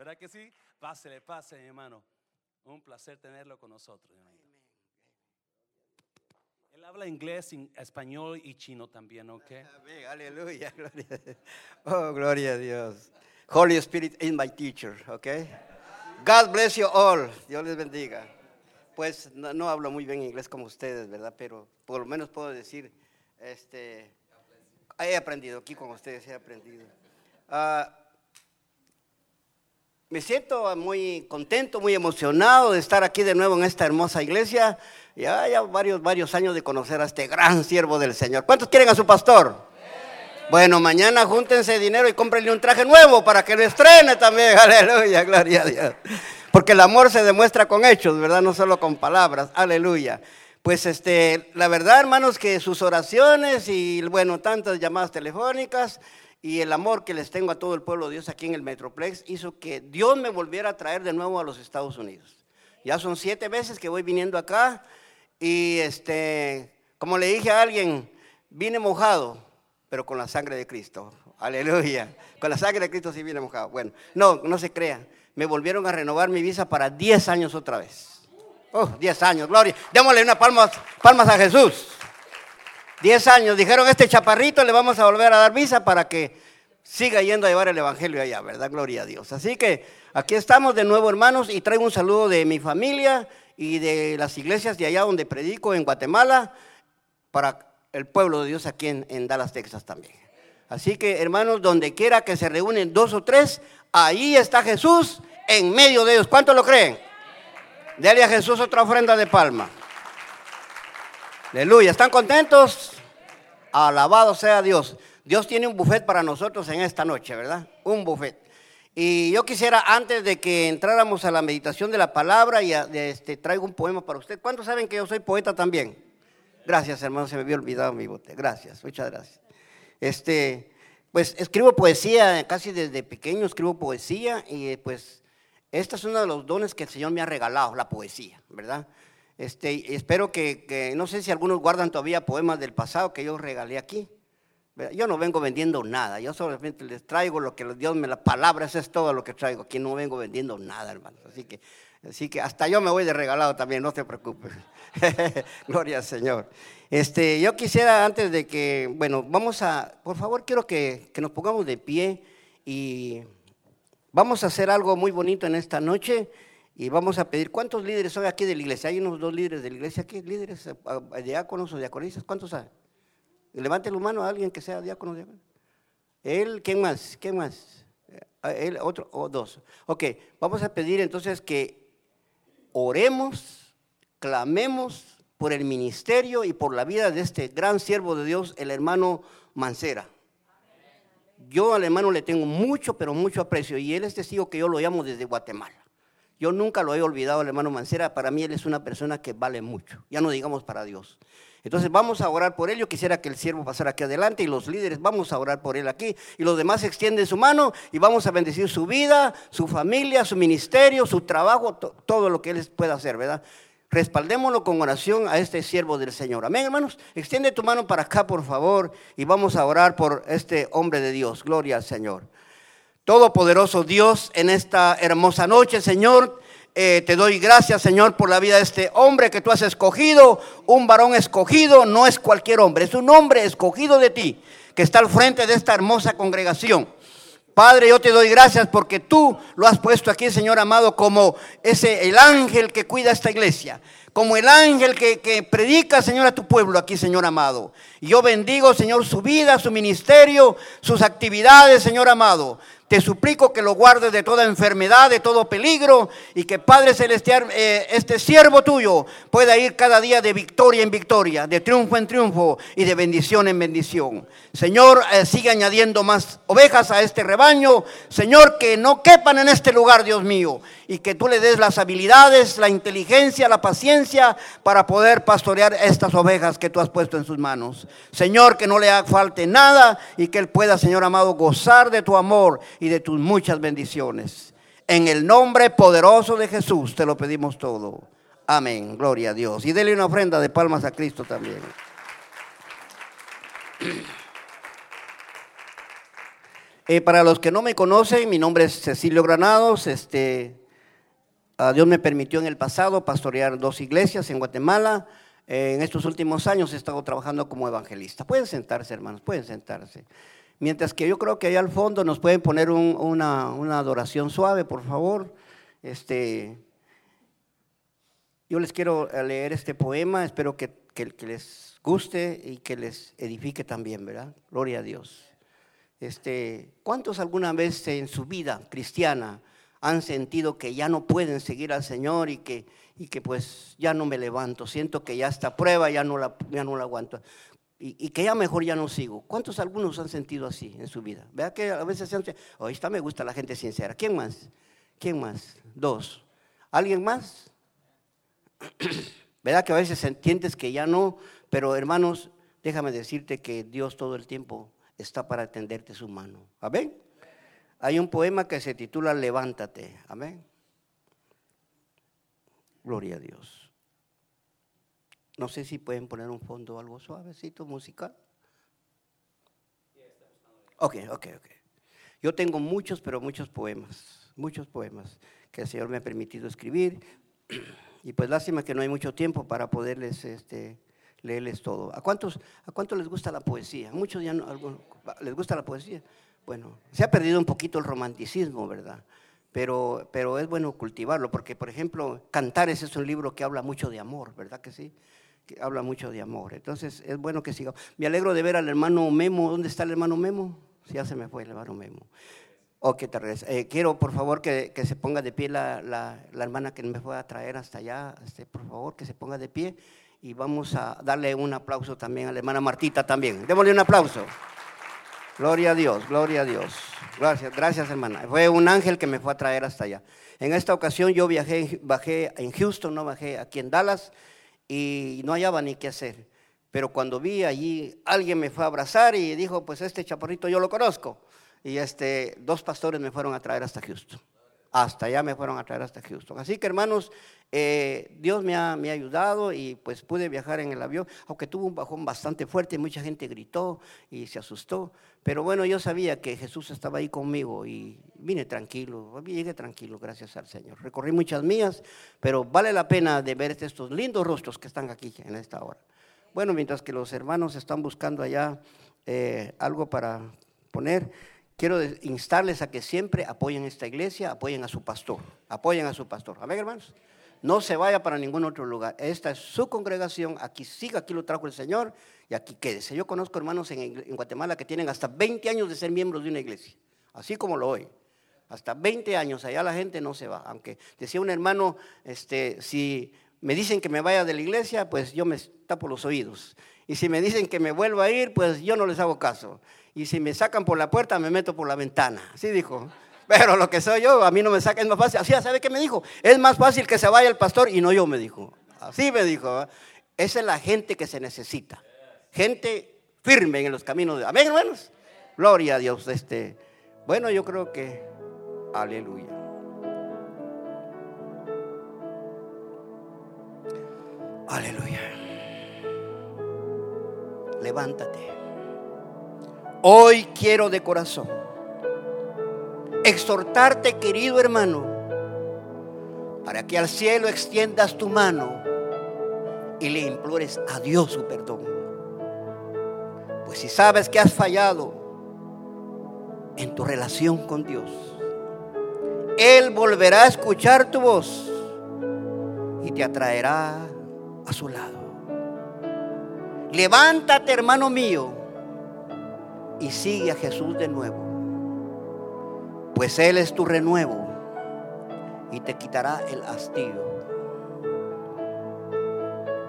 ¿Verdad que sí? Pásele, pase, mi hermano. Un placer tenerlo con nosotros. Él habla inglés, español y chino también, ¿ok? Amén, aleluya, gloria a Dios. Oh, gloria a Dios. Holy Spirit is my teacher, ¿ok? God bless you all. Dios les bendiga. Pues no, hablo muy bien inglés como ustedes, ¿verdad? Pero por lo menos puedo decir, este, he aprendido aquí con ustedes, he aprendido. Ah, me siento muy contento, muy emocionado de estar aquí de nuevo en esta hermosa iglesia. Ya, ya varios, varios años de conocer a este gran siervo del Señor. ¿Cuántos quieren a su pastor? Bueno, mañana júntense dinero y cómprenle un traje nuevo para que lo estrene también. Aleluya, gloria a Dios. Porque el amor se demuestra con hechos, ¿verdad? No solo con palabras. Aleluya. Pues este, la verdad, hermanos, que sus oraciones y bueno, tantas llamadas telefónicas y el amor que les tengo a todo el pueblo de Dios aquí en el Metroplex hizo que Dios me volviera a traer de nuevo a los Estados Unidos. Ya son siete veces que voy viniendo acá y este, como le dije a alguien, vine mojado, pero con la sangre de Cristo. Aleluya. Con la sangre de Cristo sí vine mojado. Bueno, no, no se crea. Me volvieron a renovar mi visa para diez años otra vez. Oh, 10 años, gloria. Démosle una palmas, palmas a Jesús. Diez años. Dijeron, este chaparrito le vamos a volver a dar visa para que siga yendo a llevar el Evangelio allá, ¿verdad? Gloria a Dios. Así que aquí estamos de nuevo, hermanos, y traigo un saludo de mi familia y de las iglesias de allá donde predico en Guatemala para el pueblo de Dios aquí en, Dallas, Texas también. Así que, hermanos, donde quiera que se reúnen dos o tres, ahí está Jesús en medio de ellos. ¿Cuántos lo creen? Dale a Jesús otra ofrenda de palma. Aleluya. ¿Están contentos? Alabado sea Dios. Dios tiene un buffet para nosotros en esta noche, ¿verdad? Un buffet. Y yo quisiera, antes de que entráramos a la meditación de la palabra, y este, traigo un poema para usted. ¿Cuántos saben que yo soy poeta también? Gracias, hermano, se me había olvidado mi bote. Gracias, muchas gracias. Este, pues escribo poesía, casi desde pequeño escribo poesía, y pues este es uno de los dones que el Señor me ha regalado, la poesía, ¿verdad? Este, espero que, no sé si algunos guardan todavía poemas del pasado que yo regalé aquí. Yo no vengo vendiendo nada, yo solamente les traigo lo que Dios me la palabra, eso es todo lo que traigo. Aquí no vengo vendiendo nada, hermanos. Así que, así que hasta yo me voy de regalado también, no te preocupes. Gloria al Señor. Este, yo quisiera antes de que, bueno, vamos a, por favor, quiero que, que nos pongamos de pie y vamos a hacer algo muy bonito en esta noche. Y vamos a pedir, ¿cuántos líderes son aquí de la iglesia? Hay unos dos líderes de la iglesia aquí, líderes, diáconos o diaconistas, ¿cuántos hay? Levante la mano a alguien que sea diácono. diácono. Él, ¿quién más? ¿Quién más? Eh, él, otro o dos. Ok, vamos a pedir entonces que oremos, clamemos por el ministerio y por la vida de este gran siervo de Dios, el hermano Mancera. Yo al hermano le tengo mucho, pero mucho aprecio y él es testigo que yo lo llamo desde Guatemala. Yo nunca lo he olvidado, el hermano Mancera. Para mí él es una persona que vale mucho. Ya no digamos para Dios. Entonces vamos a orar por él. Yo quisiera que el siervo pasara aquí adelante y los líderes vamos a orar por él aquí. Y los demás extienden su mano y vamos a bendecir su vida, su familia, su ministerio, su trabajo, todo lo que él pueda hacer, ¿verdad? Respaldémoslo con oración a este siervo del Señor. Amén, hermanos. Extiende tu mano para acá, por favor, y vamos a orar por este hombre de Dios. Gloria al Señor. Todopoderoso Dios, en esta hermosa noche, Señor, eh, te doy gracias, Señor, por la vida de este hombre que tú has escogido. Un varón escogido no es cualquier hombre, es un hombre escogido de ti, que está al frente de esta hermosa congregación. Padre, yo te doy gracias porque tú lo has puesto aquí, Señor amado, como ese el ángel que cuida esta iglesia, como el ángel que, predica, Señor, a tu pueblo aquí, Señor amado. Yo bendigo, Señor, su vida, su ministerio, sus actividades, Señor amado. Te suplico que lo guardes de toda enfermedad, de todo peligro, y que Padre Celestial, eh, este siervo tuyo, pueda ir cada día de victoria en victoria, de triunfo en triunfo y de bendición en bendición. Señor, eh, sigue añadiendo más ovejas a este rebaño. Señor, que no quepan en este lugar, Dios mío, y que tú le des las habilidades, la inteligencia, la paciencia para poder pastorear estas ovejas que tú has puesto en sus manos. Señor, que no le falte nada y que él pueda, Señor amado, gozar de tu amor y de tus muchas bendiciones. En el nombre poderoso de Jesús te lo pedimos todo. Amén. Gloria a Dios. Y dele una ofrenda de palmas a Cristo también. Eh, para los que no me conocen, mi nombre es Cecilio Granados. Este, Dios me permitió en el pasado pastorear dos iglesias en Guatemala. Eh, en estos últimos años he estado trabajando como evangelista. Pueden sentarse, hermanos, pueden sentarse. Mientras que yo creo que allá al fondo nos pueden poner una, adoración suave, por favor. Este, yo les quiero leer este poema, espero que, que, que les guste y que les edifique también, ¿verdad? Gloria a Dios. Este, ¿Cuántos alguna vez en su vida cristiana han sentido que ya no pueden seguir al Señor y que, y que pues ya no me levanto? Siento que ya esta prueba ya no la, ya no la aguanto y, que ya mejor ya no sigo. ¿Cuántos algunos han sentido así en su vida? Vea que a veces se han oh, esta me gusta la gente sincera. ¿Quién más? ¿Quién más? Dos. ¿Alguien más? ¿Verdad que a veces entiendes que ya no? Pero hermanos, déjame decirte que Dios todo el tiempo está para tenderte su mano. Amén. Hay un poema que se titula Levántate. Amén. Gloria a Dios. No sé si pueden poner un fondo algo suavecito musical. Ok, ok, ok. Yo tengo muchos, pero muchos poemas, muchos poemas que el Señor me ha permitido escribir. Y pues lástima que no hay mucho tiempo para poderles este, leerles todo. ¿A cuántos, ¿A cuántos les gusta la poesía? Muchos ya no, les gusta la poesía. Bueno, se ha perdido un poquito el romanticismo, ¿verdad? Pero, pero es bueno cultivarlo, porque por ejemplo, Cantares es un libro que habla mucho de amor, ¿verdad que sí? Que habla mucho de amor. Entonces es bueno que siga. Me alegro de ver al hermano Memo. ¿Dónde está el hermano Memo? ya se me fue el hermano Memo. Ok, te eh, quiero por favor que, que, se ponga de pie la, la, la, hermana que me fue a traer hasta allá. Este, por favor, que se ponga de pie y vamos a darle un aplauso también a la hermana Martita también. Démosle un aplauso. Gloria a Dios, gloria a Dios. Gracias, gracias hermana. Fue un ángel que me fue a traer hasta allá. En esta ocasión yo viajé, bajé en Houston, no bajé aquí en Dallas y no hallaba ni qué hacer. Pero cuando vi allí, alguien me fue a abrazar y dijo, pues este chaparrito yo lo conozco. Y este, dos pastores me fueron a traer hasta Houston. Hasta allá me fueron a traer hasta Houston. Así que hermanos, eh, Dios me ha, me ha, ayudado y pues pude viajar en el avión, aunque tuvo un bajón bastante fuerte, mucha gente gritó y se asustó, pero bueno, yo sabía que Jesús estaba ahí conmigo y vine tranquilo, llegué tranquilo, gracias al Señor. Recorrí muchas mías, pero vale la pena de ver estos lindos rostros que están aquí en esta hora. Bueno, mientras que los hermanos están buscando allá eh, algo para poner, quiero instarles a que siempre apoyen esta iglesia, apoyen a su pastor, apoyen a su pastor. Amén, hermanos. No se vaya para ningún otro lugar. Esta es su congregación. Aquí siga, aquí lo trajo el Señor y aquí quédese. Yo conozco hermanos en, Guatemala que tienen hasta 20 años de ser miembros de una iglesia, así como lo hoy. Hasta 20 años, allá la gente no se va. Aunque decía un hermano, este, si me dicen que me vaya de la iglesia, pues yo me tapo los oídos. Y si me dicen que me vuelva a ir, pues yo no les hago caso. Y si me sacan por la puerta, me meto por la ventana. Así dijo. Pero lo que soy yo, a mí no me saca, es más fácil. Así, ¿sabe qué me dijo? Es más fácil que se vaya el pastor y no yo, me dijo. Así me dijo. Esa es la gente que se necesita. Gente firme en los caminos de... Amén, hermanos. Gloria a Dios. Este, bueno, yo creo que... Aleluya. Aleluya. Levántate. Hoy quiero de corazón exhortarte, querido hermano, para que al cielo extiendas tu mano y le implores a Dios su perdón. Pues si sabes que has fallado en tu relación con Dios, Él volverá a escuchar tu voz y te atraerá a su lado. Levántate, hermano mío, y sigue a Jesús de nuevo pues Él es tu renuevo y te quitará el hastío.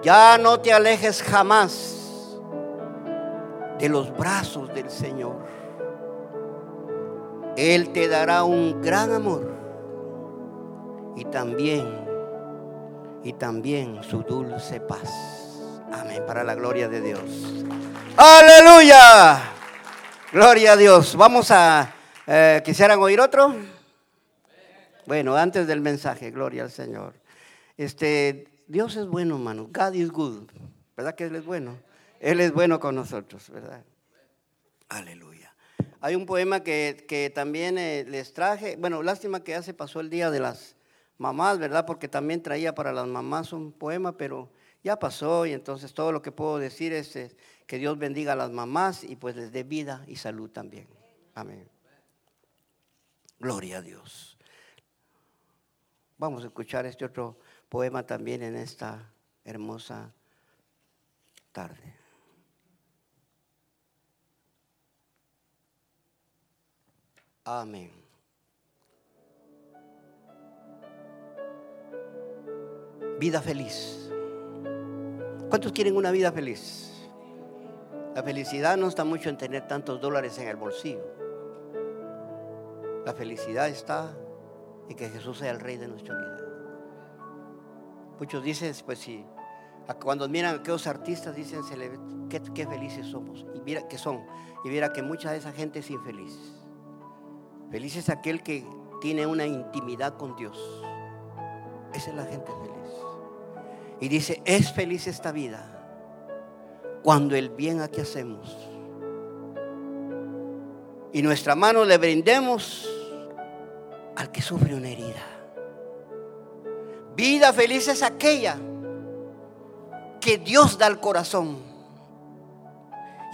Ya no te alejes jamás de los brazos del Señor. Él te dará un gran amor y también, y también su dulce paz. Amén, para la gloria de Dios. Aleluya. Gloria a Dios. Vamos a eh, ¿Quisieran oír otro? Bueno, antes del mensaje, gloria al Señor. Este, Dios es bueno, hermano. God is good. ¿Verdad que Él es bueno? Él es bueno con nosotros, ¿verdad? Aleluya. Hay un poema que, que también eh, les traje. Bueno, lástima que ya se pasó el día de las mamás, ¿verdad? Porque también traía para las mamás un poema, pero ya pasó y entonces todo lo que puedo decir es, que Dios bendiga a las mamás y pues les dé vida y salud también. Amén. Gloria a Dios. Vamos a escuchar este otro poema también en esta hermosa tarde. Amén. Vida feliz. ¿Cuántos quieren una vida feliz? La felicidad no está mucho en tener tantos dólares en el bolsillo. La felicidad está en que Jesús sea el rey de nuestra vida. Muchos dicen, pues si cuando miran a aquellos artistas dicen, qué, felices somos. Y mira que son. Y mira que mucha de esa gente es infeliz. Feliz es aquel que tiene una intimidad con Dios. Esa es la gente feliz. Y dice, es feliz esta vida cuando el bien aquí hacemos. Y nuestra mano le brindemos al que sufre una herida. Vida feliz es aquella que Dios da al corazón.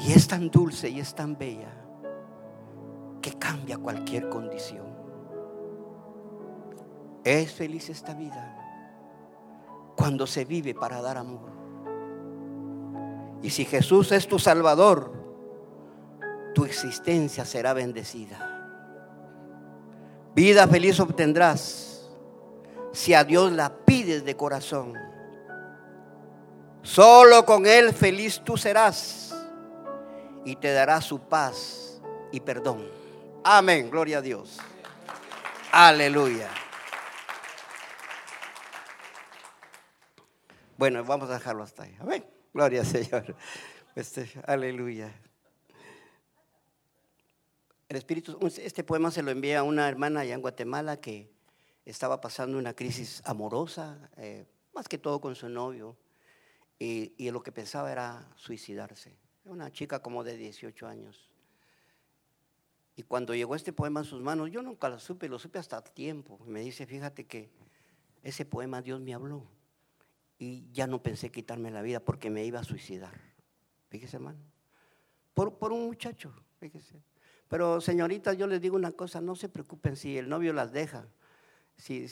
Y es tan dulce y es tan bella que cambia cualquier condición. Es feliz esta vida cuando se vive para dar amor. Y si Jesús es tu Salvador, tu existencia será bendecida. Vida feliz obtendrás si a Dios la pides de corazón. Solo con Él feliz tú serás y te dará su paz y perdón. Amén, gloria a Dios. Aleluya. Bueno, vamos a dejarlo hasta ahí. Amén. Gloria al Señor. Este, aleluya. El Espíritu, este poema se lo envía a una hermana allá en Guatemala que estaba pasando una crisis amorosa, eh, más que todo con su novio, y, lo que pensaba era suicidarse. Una chica como de 18 años. Y cuando llegó este poema en sus manos, yo nunca lo supe, lo supe hasta tiempo. Me dice, fíjate que ese poema Dios me habló. Y ya no pensé quitarme la vida porque me iba a suicidar. Fíjese, hermano. Por, por un muchacho, fíjese. Pero señoritas, yo les digo una cosa, no se preocupen si el novio las deja. Si,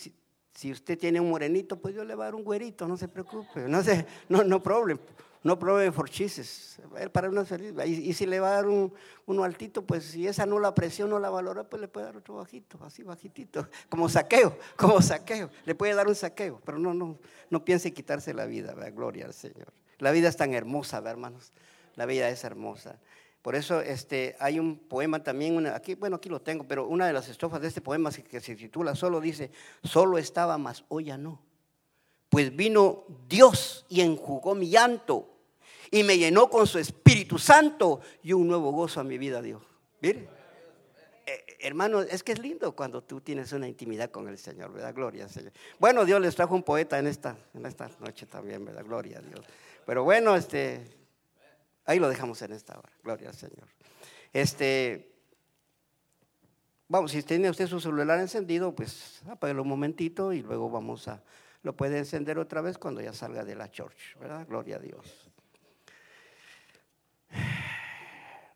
si usted tiene un morenito, pues yo le voy a dar un güerito, no se preocupe. No, sé, no, no problem no pruebe for chises, para una feliz. Y, si le va a dar un, uno altito, pues si esa no la apreció, no la valora, pues le puede dar otro bajito, así bajitito, como saqueo, como saqueo. Le puede dar un saqueo, pero no, no, no piense quitarse la vida, gloria al Señor. La vida es tan hermosa, hermanos. La vida es hermosa. Por eso este, hay un poema también, aquí, bueno, aquí lo tengo, pero una de las estrofas de este poema que se titula Solo dice, solo estaba, más hoy ya no. Pues vino Dios y enjugó mi llanto y me llenó con su Espíritu Santo y un nuevo gozo a mi vida, Dios. Mire, eh, hermano, es que es lindo cuando tú tienes una intimidad con el Señor, ¿verdad? Gloria al Señor. Bueno, Dios les trajo un poeta en esta, en esta noche también, ¿verdad? Gloria a Dios. Pero bueno, este, ahí lo dejamos en esta hora, gloria al Señor. Este, vamos, si tiene usted su celular encendido, pues apáguelo un momentito y luego vamos a, lo puede encender otra vez cuando ya salga de la church, ¿verdad? Gloria a Dios.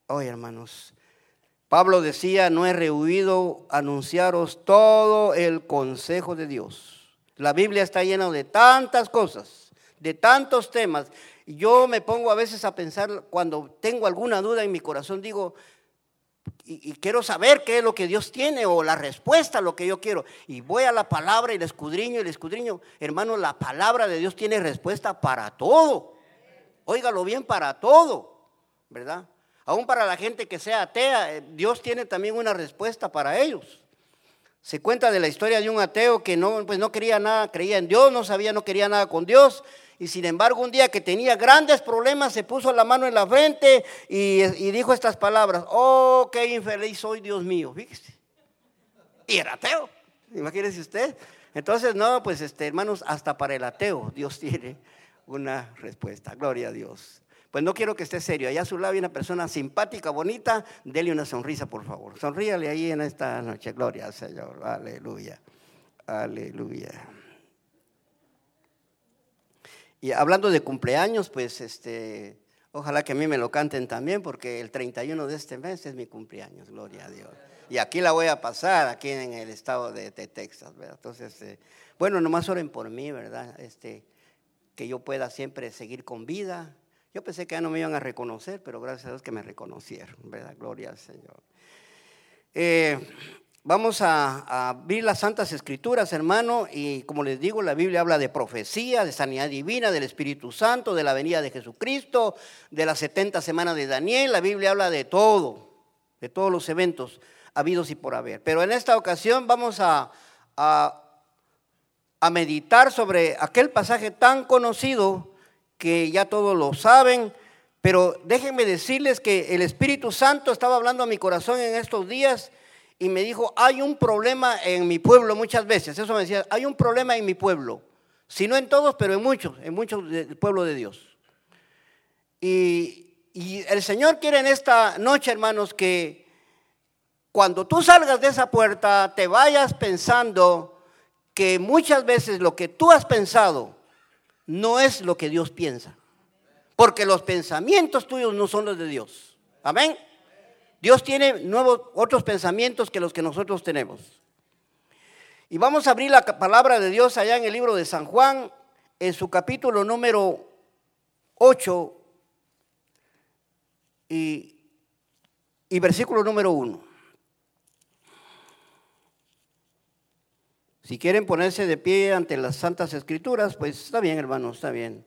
Hoy, hermanos, Pablo decía, no he rehuido anunciaros todo el consejo de Dios. La Biblia está llena de tantas cosas, de tantos temas. Yo me pongo a veces a pensar, cuando tengo alguna duda en mi corazón, digo, y, quiero saber qué es lo que Dios tiene o la respuesta a lo que yo quiero. Y voy a la palabra y la escudriño y la escudriño. Hermano, la palabra de Dios tiene respuesta para todo. Óigalo bien, para todo, ¿verdad? Aún para la gente que sea atea, eh, Dios tiene también una respuesta para ellos. Se cuenta de la historia de un ateo que no, pues no quería nada, creía en Dios, no sabía, no quería nada con Dios. Y sin embargo, un día que tenía grandes problemas, se puso la mano en la frente y, dijo estas palabras: Oh, qué infeliz soy, Dios mío. Fíjese. Y era ateo. Imagínese usted. Entonces, no, pues este, hermanos, hasta para el ateo Dios tiene una respuesta. Gloria a Dios. Pues no quiero que esté serio. Allá a su lado hay una persona simpática, bonita. Dele una sonrisa, por favor. Sonríale ahí en esta noche. Gloria al Señor. Aleluya. Aleluya. Y hablando de cumpleaños, pues este, ojalá que a mí me lo canten también, porque el 31 de este mes es mi cumpleaños. Gloria a Dios. Y aquí la voy a pasar, aquí en el estado de, Texas, ¿verdad? Entonces, eh, bueno, nomás oren por mí, ¿verdad? Este, que yo pueda siempre seguir con vida. Yo pensé que ya no me iban a reconocer, pero gracias a Dios que me reconocieron, ¿verdad? Gloria al Señor. Eh, vamos a, abrir las Santas Escrituras, hermano, y como les digo, la Biblia habla de profecía, de sanidad divina, del Espíritu Santo, de la venida de Jesucristo, de las 70 semanas de Daniel. La Biblia habla de todo, de todos los eventos habidos y por haber. Pero en esta ocasión vamos a, a, meditar sobre aquel pasaje tan conocido que ya todos lo saben, pero déjenme decirles que el Espíritu Santo estaba hablando a mi corazón en estos días y me dijo, hay un problema en mi pueblo muchas veces. Eso me decía, hay un problema en mi pueblo. Si no en todos, pero en muchos, en muchos del pueblo de Dios. Y, y el Señor quiere en esta noche, hermanos, que cuando tú salgas de esa puerta, te vayas pensando que muchas veces lo que tú has pensado no es lo que Dios piensa. Porque los pensamientos tuyos no son los de Dios. Amén. Dios tiene nuevos, otros pensamientos que los que nosotros tenemos. Y vamos a abrir la palabra de Dios allá en el libro de San Juan, en su capítulo número 8 y, y versículo número 1. Si quieren ponerse de pie ante las santas escrituras, pues está bien, hermano, está bien.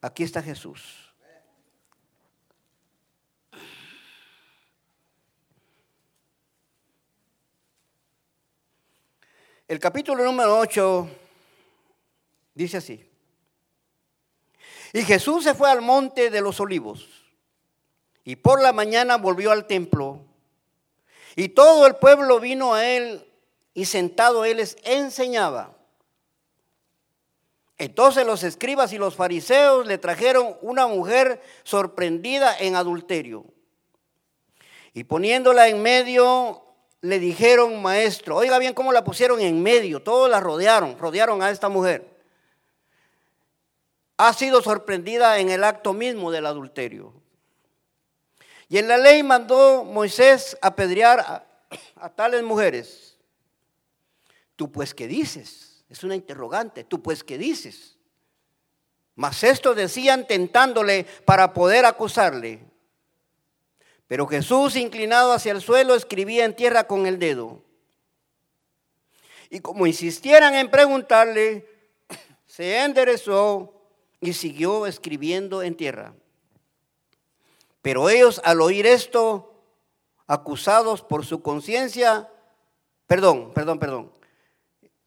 Aquí está Jesús. El capítulo número 8 dice así. Y Jesús se fue al monte de los olivos y por la mañana volvió al templo y todo el pueblo vino a él y sentado él les enseñaba. Entonces los escribas y los fariseos le trajeron una mujer sorprendida en adulterio. Y poniéndola en medio, le dijeron, maestro, oiga bien cómo la pusieron en medio, todos la rodearon, rodearon a esta mujer. Ha sido sorprendida en el acto mismo del adulterio. Y en la ley mandó Moisés apedrear a, a tales mujeres. Tú pues qué dices? Es una interrogante. Tú pues qué dices? Mas esto decían tentándole para poder acusarle. Pero Jesús, inclinado hacia el suelo, escribía en tierra con el dedo. Y como insistieran en preguntarle, se enderezó y siguió escribiendo en tierra. Pero ellos al oír esto, acusados por su conciencia, perdón, perdón, perdón,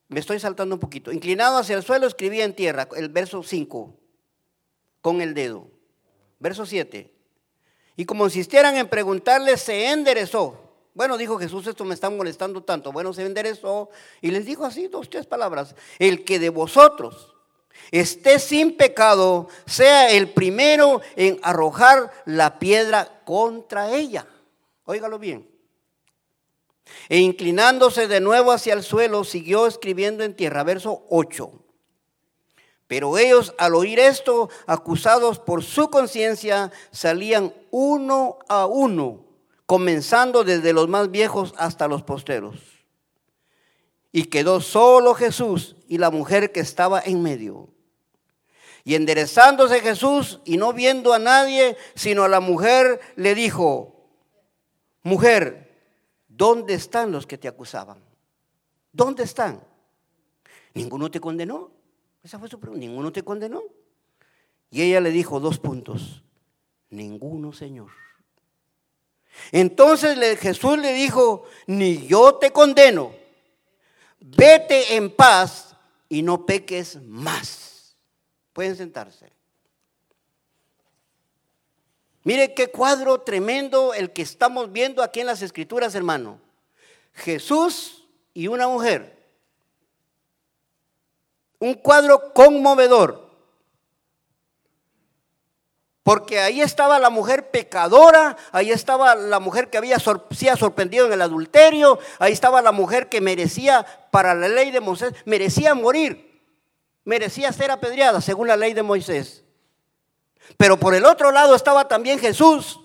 me estoy saltando un poquito. Inclinado hacia el suelo, escribía en tierra el verso 5 con el dedo. Verso 7. Y como insistieran en preguntarle, se enderezó. Bueno, dijo Jesús, esto me está molestando tanto. Bueno, se enderezó y les dijo así dos, tres palabras. El que de vosotros esté sin pecado, sea el primero en arrojar la piedra contra ella. Óigalo bien. E inclinándose de nuevo hacia el suelo, siguió escribiendo en tierra. Verso 8. Pero ellos al oír esto, acusados por su conciencia, salían uno a uno, comenzando desde los más viejos hasta los posteros. Y quedó solo Jesús y la mujer que estaba en medio. Y enderezándose Jesús y no viendo a nadie, sino a la mujer, le dijo, mujer, ¿Dónde están los que te acusaban? ¿Dónde están? ¿Ninguno te condenó? Esa fue su pregunta. ¿Ninguno te condenó? Y ella le dijo dos puntos. Ninguno, Señor. Entonces Jesús le dijo, ni yo te condeno. Vete en paz y no peques más. Pueden sentarse. Mire qué cuadro tremendo el que estamos viendo aquí en las escrituras, hermano. Jesús y una mujer. Un cuadro conmovedor. Porque ahí estaba la mujer pecadora, ahí estaba la mujer que había sido sorprendido en el adulterio, ahí estaba la mujer que merecía, para la ley de Moisés, merecía morir, merecía ser apedreada según la ley de Moisés. Pero por el otro lado estaba también Jesús,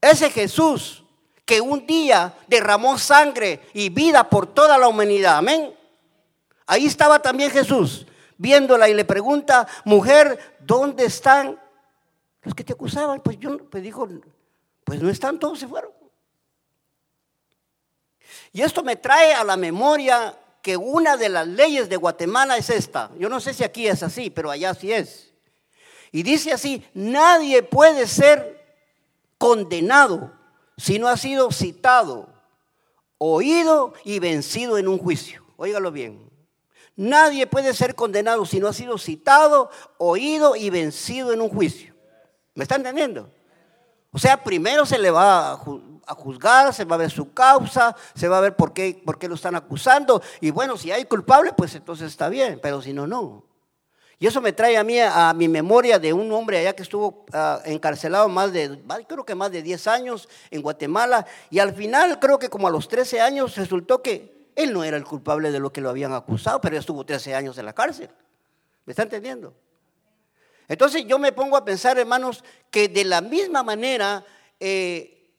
ese Jesús que un día derramó sangre y vida por toda la humanidad. Amén. Ahí estaba también Jesús, viéndola y le pregunta, mujer, ¿dónde están los que te acusaban? Pues yo, pues dijo, pues no están, todos se fueron. Y esto me trae a la memoria que una de las leyes de Guatemala es esta. Yo no sé si aquí es así, pero allá sí es. Y dice así, nadie puede ser condenado si no ha sido citado, oído y vencido en un juicio. Óigalo bien. Nadie puede ser condenado si no ha sido citado, oído y vencido en un juicio. ¿Me está entendiendo? O sea, primero se le va a juzgar, se va a ver su causa, se va a ver por qué, por qué lo están acusando. Y bueno, si hay culpable, pues entonces está bien, pero si no, no. Y eso me trae a mí a mi memoria de un hombre allá que estuvo ah, encarcelado más de, creo que más de 10 años en Guatemala. Y al final, creo que como a los 13 años, resultó que él no era el culpable de lo que lo habían acusado, pero estuvo 13 años en la cárcel. ¿Me está entendiendo? Entonces yo me pongo a pensar, hermanos, que de la misma manera eh,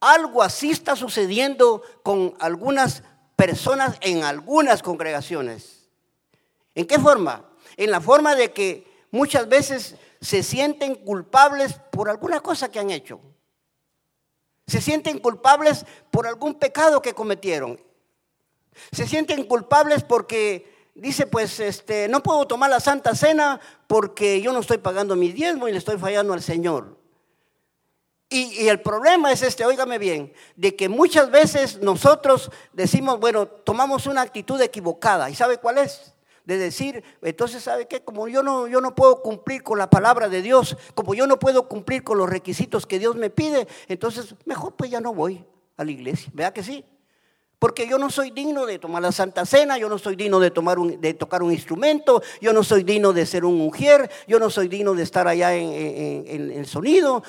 algo así está sucediendo con algunas personas en algunas congregaciones. ¿En qué forma? en la forma de que muchas veces se sienten culpables por alguna cosa que han hecho. Se sienten culpables por algún pecado que cometieron. Se sienten culpables porque dice, pues este, no puedo tomar la Santa Cena porque yo no estoy pagando mi diezmo y le estoy fallando al Señor. Y, el problema es este, óigame bien, de que muchas veces nosotros decimos, bueno, tomamos una actitud equivocada. ¿Y sabe cuál es? de decir, entonces, ¿sabe qué? Como yo no, yo no puedo cumplir con la palabra de Dios, como yo no puedo cumplir con los requisitos que Dios me pide, entonces mejor pues ya no voy a la iglesia. ¿Verdad que sí? Porque yo no soy digno de tomar la Santa Cena, yo no soy digno de, tocar un instrumento, yo no soy digno de ser un mujer, yo no soy digno de estar allá en, el sonido.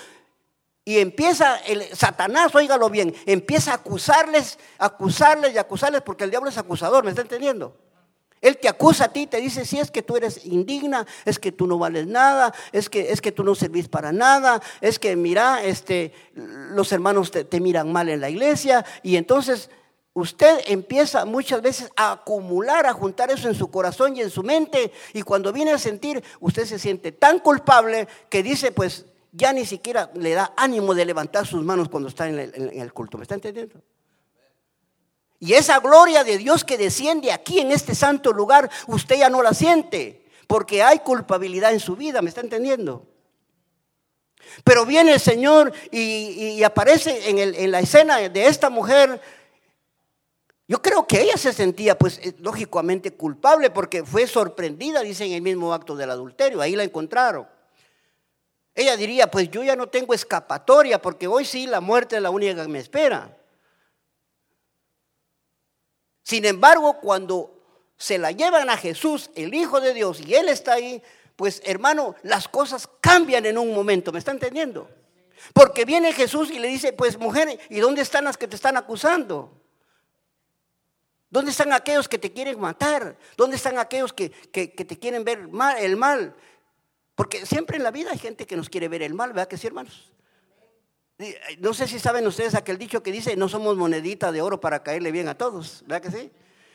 Y empieza el Satanás, óigalo bien, empieza a acusarles, acusarles y acusarles, porque el diablo es acusador, ¿me está entendiendo? Él te acusa a ti, te dice, si es que tú eres indigna, es que tú no vales nada, es que, es que tú no servís para nada, es que mira, este, los hermanos te miran mal en la iglesia y entonces usted empieza muchas veces a acumular, a juntar eso en su corazón y en su mente y cuando viene a sentir, usted se siente tan culpable que dice, pues ya ni siquiera le da ánimo de levantar sus manos cuando está en el, culto. ¿Me está entendiendo? Y esa gloria de Dios que desciende aquí en este santo lugar, usted ya no la siente, porque hay culpabilidad en su vida, ¿me está entendiendo? Pero viene el Señor y, aparece en, la escena de esta mujer. Yo creo que ella se sentía, pues, eh, lógicamente culpable porque fue sorprendida, dice en el mismo acto del adulterio, ahí la encontraron. Ella diría, pues yo ya no tengo escapatoria porque hoy sí la muerte es la única que me espera. Sin embargo, cuando se la llevan a Jesús, el Hijo de Dios, y Él está ahí, pues hermano, las cosas cambian en un momento, ¿me está entendiendo? Porque viene Jesús y le dice, pues mujer, ¿y dónde están las que te están acusando? ¿Dónde están aquellos que te quieren matar? ¿Dónde están aquellos que, te quieren ver mal, el mal? Porque siempre en la vida hay gente que nos quiere ver el mal, ¿verdad que sí, hermanos? No sé si saben ustedes aquel dicho que dice, no somos monedita de oro para caerle bien a todos, ¿verdad que sí?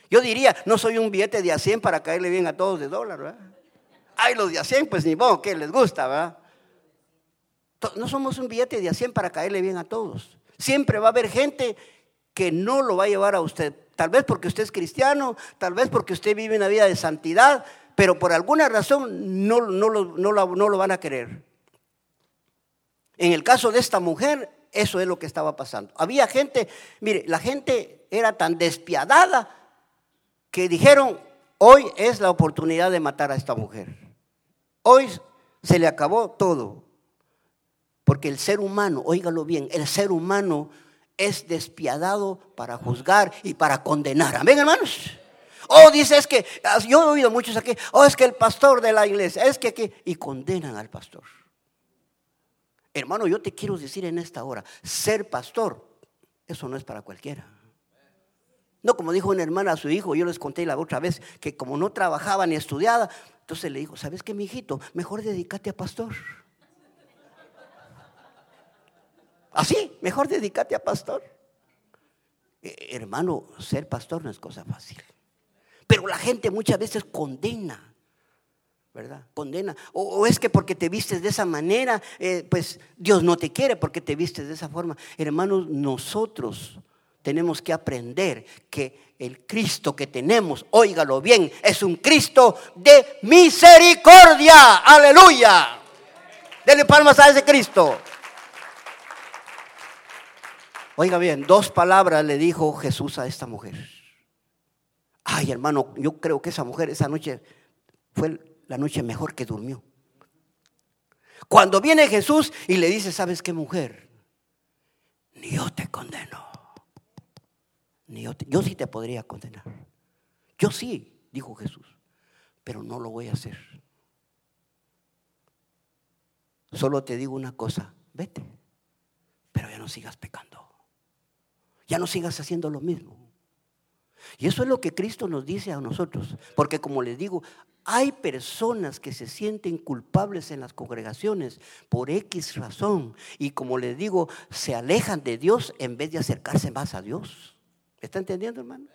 Yo diría, no soy un billete de a 100 para caerle bien a todos de dólar, ¿verdad? Ay, los de a 100, pues ni modo, que les gusta, ¿verdad? No somos un billete de a 100 para caerle bien a todos. Siempre va a haber gente que no lo va a llevar a usted. Tal vez porque usted es cristiano, tal vez porque usted vive una vida de santidad, pero por alguna razón no, no, lo, no lo van a querer. En el caso de esta mujer, eso es lo que estaba pasando. Había gente, mire, la gente era tan despiadada que dijeron, hoy es la oportunidad de matar a esta mujer. Hoy se le acabó todo. Porque el ser humano, óigalo bien, el ser humano es despiadado para juzgar y para condenar. Amén, hermanos. Oh, dice es que, yo he oído muchos aquí, oh, es que el pastor de la iglesia, es que aquí, y condenan al pastor. Hermano, yo te quiero decir en esta hora, ser pastor, eso no es para cualquiera. No, como dijo una hermana a su hijo, yo les conté la otra vez, que como no trabajaba ni estudiaba, entonces le dijo, ¿sabes qué, mi hijito? Mejor dedícate a pastor. Así, mejor dedícate a pastor. Eh, hermano, ser pastor no es cosa fácil. Pero la gente muchas veces condena, ¿verdad? Condena. O, es que porque te vistes de esa manera, eh, pues Dios no te quiere porque te vistes de esa forma. Hermanos, nosotros tenemos que aprender que el Cristo que tenemos, óigalo bien, es un Cristo de misericordia. Aleluya. Dele palmas a ese Cristo. Oiga bien, dos palabras le dijo Jesús a esta mujer. Ay, hermano, yo creo que esa mujer esa noche fue la noche mejor que durmió. Cuando viene Jesús y le dice, ¿sabes qué mujer? Ni yo te condeno. Ni yo, yo sí te podría condenar. Yo sí, dijo Jesús, pero no lo voy a hacer. Solo te digo una cosa, vete, pero ya no sigas pecando. Ya no sigas haciendo lo mismo. Y eso es lo que Cristo nos dice a nosotros. Porque como les digo, hay personas que se sienten culpables en las congregaciones por X razón. Y como les digo, se alejan de Dios en vez de acercarse más a Dios. ¿Me está entendiendo, hermano?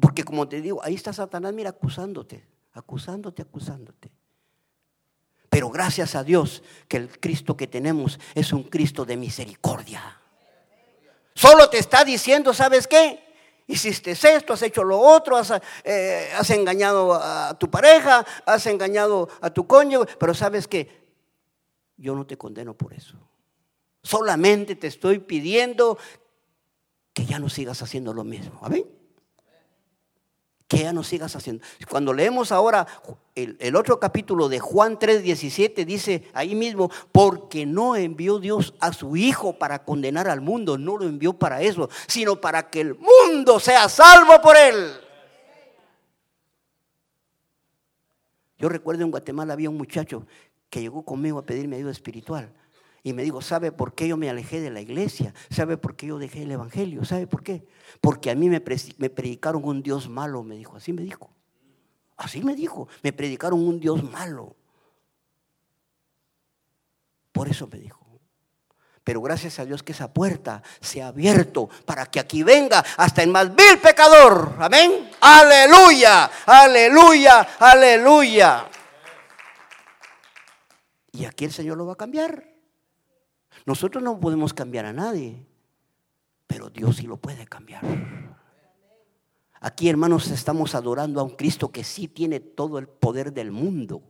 Porque como te digo, ahí está Satanás, mira, acusándote, acusándote, acusándote. Pero gracias a Dios que el Cristo que tenemos es un Cristo de misericordia. Solo te está diciendo, ¿sabes qué? Hiciste esto, has hecho lo otro, eh, has, engañado a tu pareja, has engañado a tu cónyuge, pero sabes qué? Yo no te condeno por eso. Solamente te estoy pidiendo que ya no sigas haciendo lo mismo. Amén que ya no sigas haciendo. Cuando leemos ahora el, otro capítulo de Juan 3:17, dice ahí mismo, porque no envió Dios a su Hijo para condenar al mundo, no lo envió para eso, sino para que el mundo sea salvo por él. Yo recuerdo en Guatemala había un muchacho que llegó conmigo a pedirme ayuda espiritual. Y me dijo, ¿sabe por qué yo me alejé de la iglesia? ¿Sabe por qué yo dejé el evangelio? ¿Sabe por qué? Porque a mí me, predicaron un Dios malo, me dijo. Así me dijo. Así me dijo. Me predicaron un Dios malo. Por eso me dijo. Pero gracias a Dios que esa puerta se ha abierto para que aquí venga hasta el más vil pecador. Amén. Aleluya, aleluya, aleluya. Y aquí el Señor lo va a cambiar. Nosotros no podemos cambiar a nadie, pero Dios sí lo puede cambiar. Aquí, hermanos, estamos adorando a un Cristo que sí tiene todo el poder del mundo.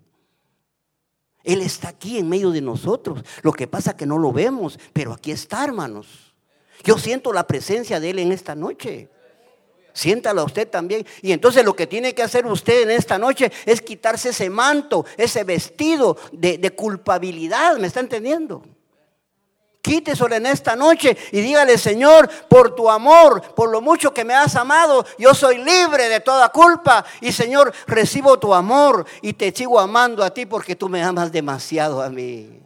Él está aquí en medio de nosotros. Lo que pasa es que no lo vemos, pero aquí está, hermanos. Yo siento la presencia de Él en esta noche. Siéntala usted también. Y entonces lo que tiene que hacer usted en esta noche es quitarse ese manto, ese vestido de, de culpabilidad. ¿Me está entendiendo? Quíteselo en esta noche y dígale, Señor, por tu amor, por lo mucho que me has amado, yo soy libre de toda culpa. Y Señor, recibo tu amor y te sigo amando a ti porque tú me amas demasiado a mí.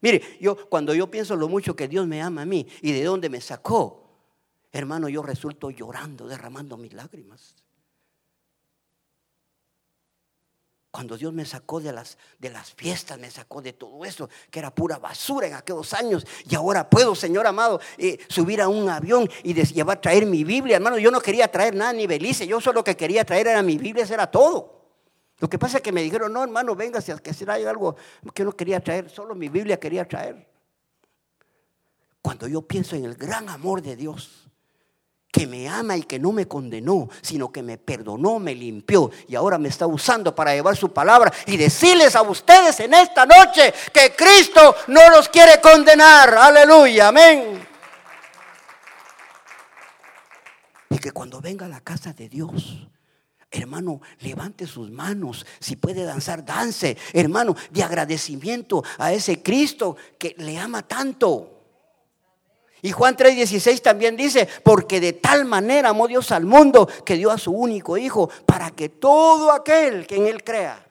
Mire, yo cuando yo pienso lo mucho que Dios me ama a mí y de dónde me sacó, hermano, yo resulto llorando, derramando mis lágrimas. Cuando Dios me sacó de las, de las fiestas, me sacó de todo eso, que era pura basura en aquellos años. Y ahora puedo, Señor amado, eh, subir a un avión y llevar, traer mi Biblia. Hermano, yo no quería traer nada ni belice. Yo solo lo que quería traer era mi Biblia, eso era todo. Lo que pasa es que me dijeron, no, hermano, venga, si que será algo que no quería traer, solo mi Biblia quería traer. Cuando yo pienso en el gran amor de Dios, que me ama y que no me condenó, sino que me perdonó, me limpió y ahora me está usando para llevar su palabra y decirles a ustedes en esta noche que Cristo no los quiere condenar. Aleluya, amén. Y que cuando venga a la casa de Dios, Hermano, levante sus manos. Si puede danzar, dance. Hermano, de agradecimiento a ese Cristo que le ama tanto. Y Juan 3:16 también dice, porque de tal manera amó Dios al mundo que dio a su único Hijo para que todo aquel que en Él crea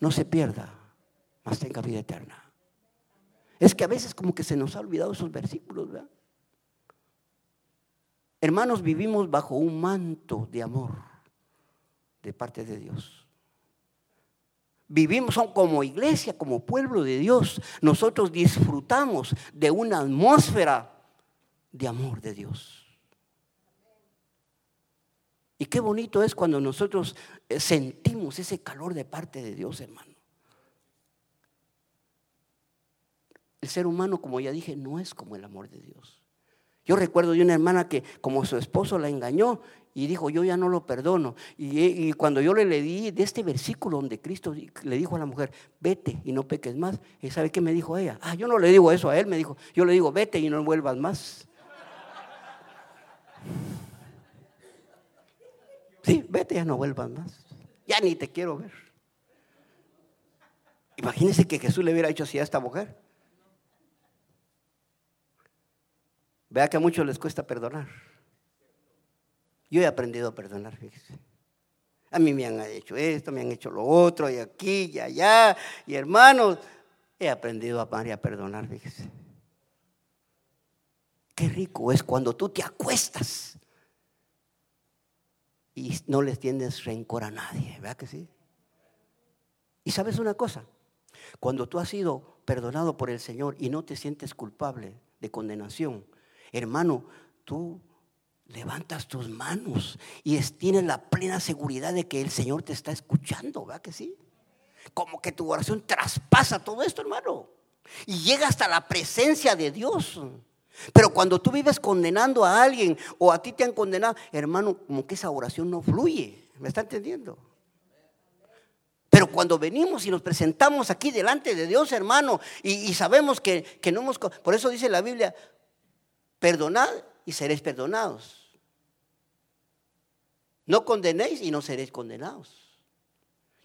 no se pierda, mas tenga vida eterna. Es que a veces como que se nos ha olvidado esos versículos, ¿verdad? Hermanos, vivimos bajo un manto de amor de parte de Dios. Vivimos son como iglesia, como pueblo de Dios. Nosotros disfrutamos de una atmósfera de amor de Dios. Y qué bonito es cuando nosotros eh, sentimos ese calor de parte de Dios, hermano. El ser humano, como ya dije, no es como el amor de Dios. Yo recuerdo de una hermana que como su esposo la engañó y dijo, yo ya no lo perdono. Y, cuando yo le leí de este versículo donde Cristo le dijo a la mujer, vete y no peques más, ¿y sabe qué me dijo ella? Ah, yo no le digo eso a él, me dijo, yo le digo, vete y no vuelvas más. Sí, vete, ya no vuelvas más. Ya ni te quiero ver. Imagínense que Jesús le hubiera hecho así a esta mujer. Vea que a muchos les cuesta perdonar. Yo he aprendido a perdonar, fíjese. A mí me han hecho esto, me han hecho lo otro, y aquí, y allá, y hermanos, he aprendido a amar y a perdonar, fíjese. Qué rico es cuando tú te acuestas y no les tienes rencor a nadie, ¿verdad que sí? Y sabes una cosa, cuando tú has sido perdonado por el Señor y no te sientes culpable de condenación, hermano, tú levantas tus manos y tienes la plena seguridad de que el Señor te está escuchando, ¿verdad que sí? Como que tu oración traspasa todo esto, hermano, y llega hasta la presencia de Dios. Pero cuando tú vives condenando a alguien o a ti te han condenado, hermano, como que esa oración no fluye. ¿Me está entendiendo? Pero cuando venimos y nos presentamos aquí delante de Dios, hermano, y, sabemos que, que, no hemos... Por eso dice la Biblia, perdonad y seréis perdonados. No condenéis y no seréis condenados.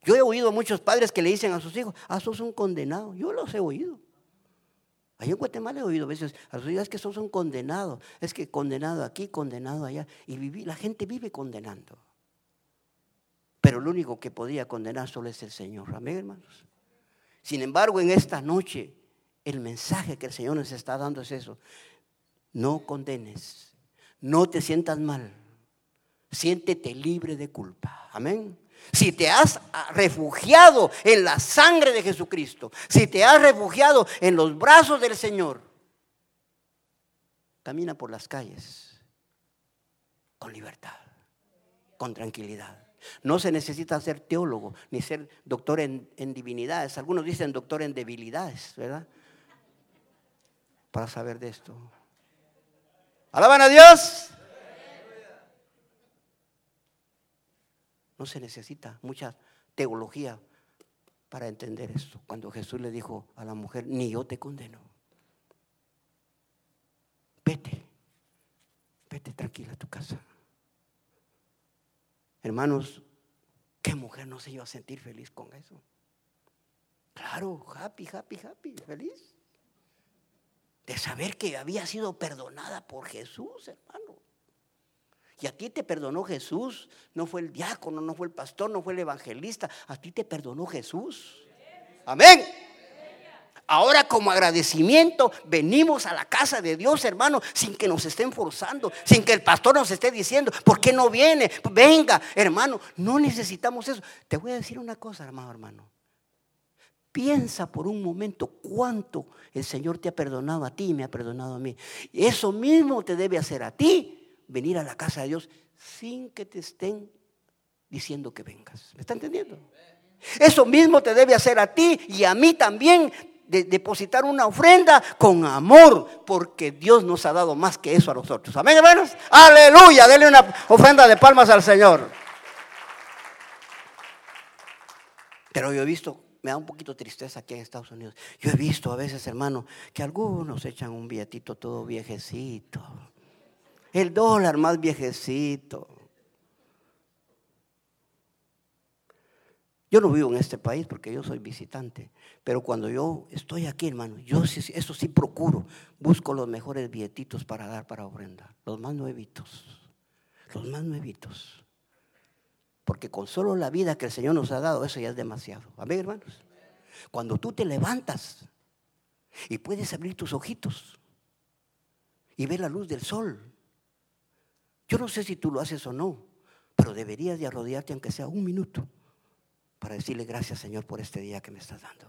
Yo he oído a muchos padres que le dicen a sus hijos, ah, sos un condenado. Yo los he oído. Allá en Guatemala he oído a veces a sus hijos, es que sos un condenado. Es que condenado aquí, condenado allá. Y la gente vive condenando. Pero lo único que podía condenar solo es el Señor. Amén, hermanos. Sin embargo, en esta noche, el mensaje que el Señor nos está dando es eso. No condenes. No te sientas mal siéntete libre de culpa. Amén. Si te has refugiado en la sangre de Jesucristo, si te has refugiado en los brazos del Señor, camina por las calles con libertad, con tranquilidad. No se necesita ser teólogo ni ser doctor en, en divinidades. Algunos dicen doctor en debilidades, ¿verdad? Para saber de esto. Alaban a Dios. No se necesita mucha teología para entender esto. Cuando Jesús le dijo a la mujer, ni yo te condeno. Vete, vete tranquila a tu casa. Hermanos, ¿qué mujer no se iba a sentir feliz con eso? Claro, happy, happy, happy, feliz. De saber que había sido perdonada por Jesús, hermano. Y a ti te perdonó Jesús. No fue el diácono, no fue el pastor, no fue el evangelista. A ti te perdonó Jesús. Amén. Ahora como agradecimiento venimos a la casa de Dios, hermano, sin que nos estén forzando, sin que el pastor nos esté diciendo, ¿por qué no viene? Venga, hermano, no necesitamos eso. Te voy a decir una cosa, hermano, hermano. Piensa por un momento cuánto el Señor te ha perdonado a ti y me ha perdonado a mí. Eso mismo te debe hacer a ti venir a la casa de Dios sin que te estén diciendo que vengas. ¿Me está entendiendo? Eso mismo te debe hacer a ti y a mí también de depositar una ofrenda con amor, porque Dios nos ha dado más que eso a nosotros. Amén, hermanos. Aleluya. Denle una ofrenda de palmas al Señor. Pero yo he visto, me da un poquito tristeza aquí en Estados Unidos. Yo he visto a veces, hermano, que algunos echan un billetito todo viejecito el dólar más viejecito. Yo no vivo en este país porque yo soy visitante, pero cuando yo estoy aquí, hermano, yo eso sí procuro, busco los mejores billetitos para dar para ofrenda, los más nuevitos, los más nuevitos. Porque con solo la vida que el Señor nos ha dado, eso ya es demasiado. Amén, hermanos. Cuando tú te levantas y puedes abrir tus ojitos y ver la luz del sol, yo no sé si tú lo haces o no, pero deberías de arrodillarte aunque sea un minuto para decirle gracias Señor por este día que me estás dando.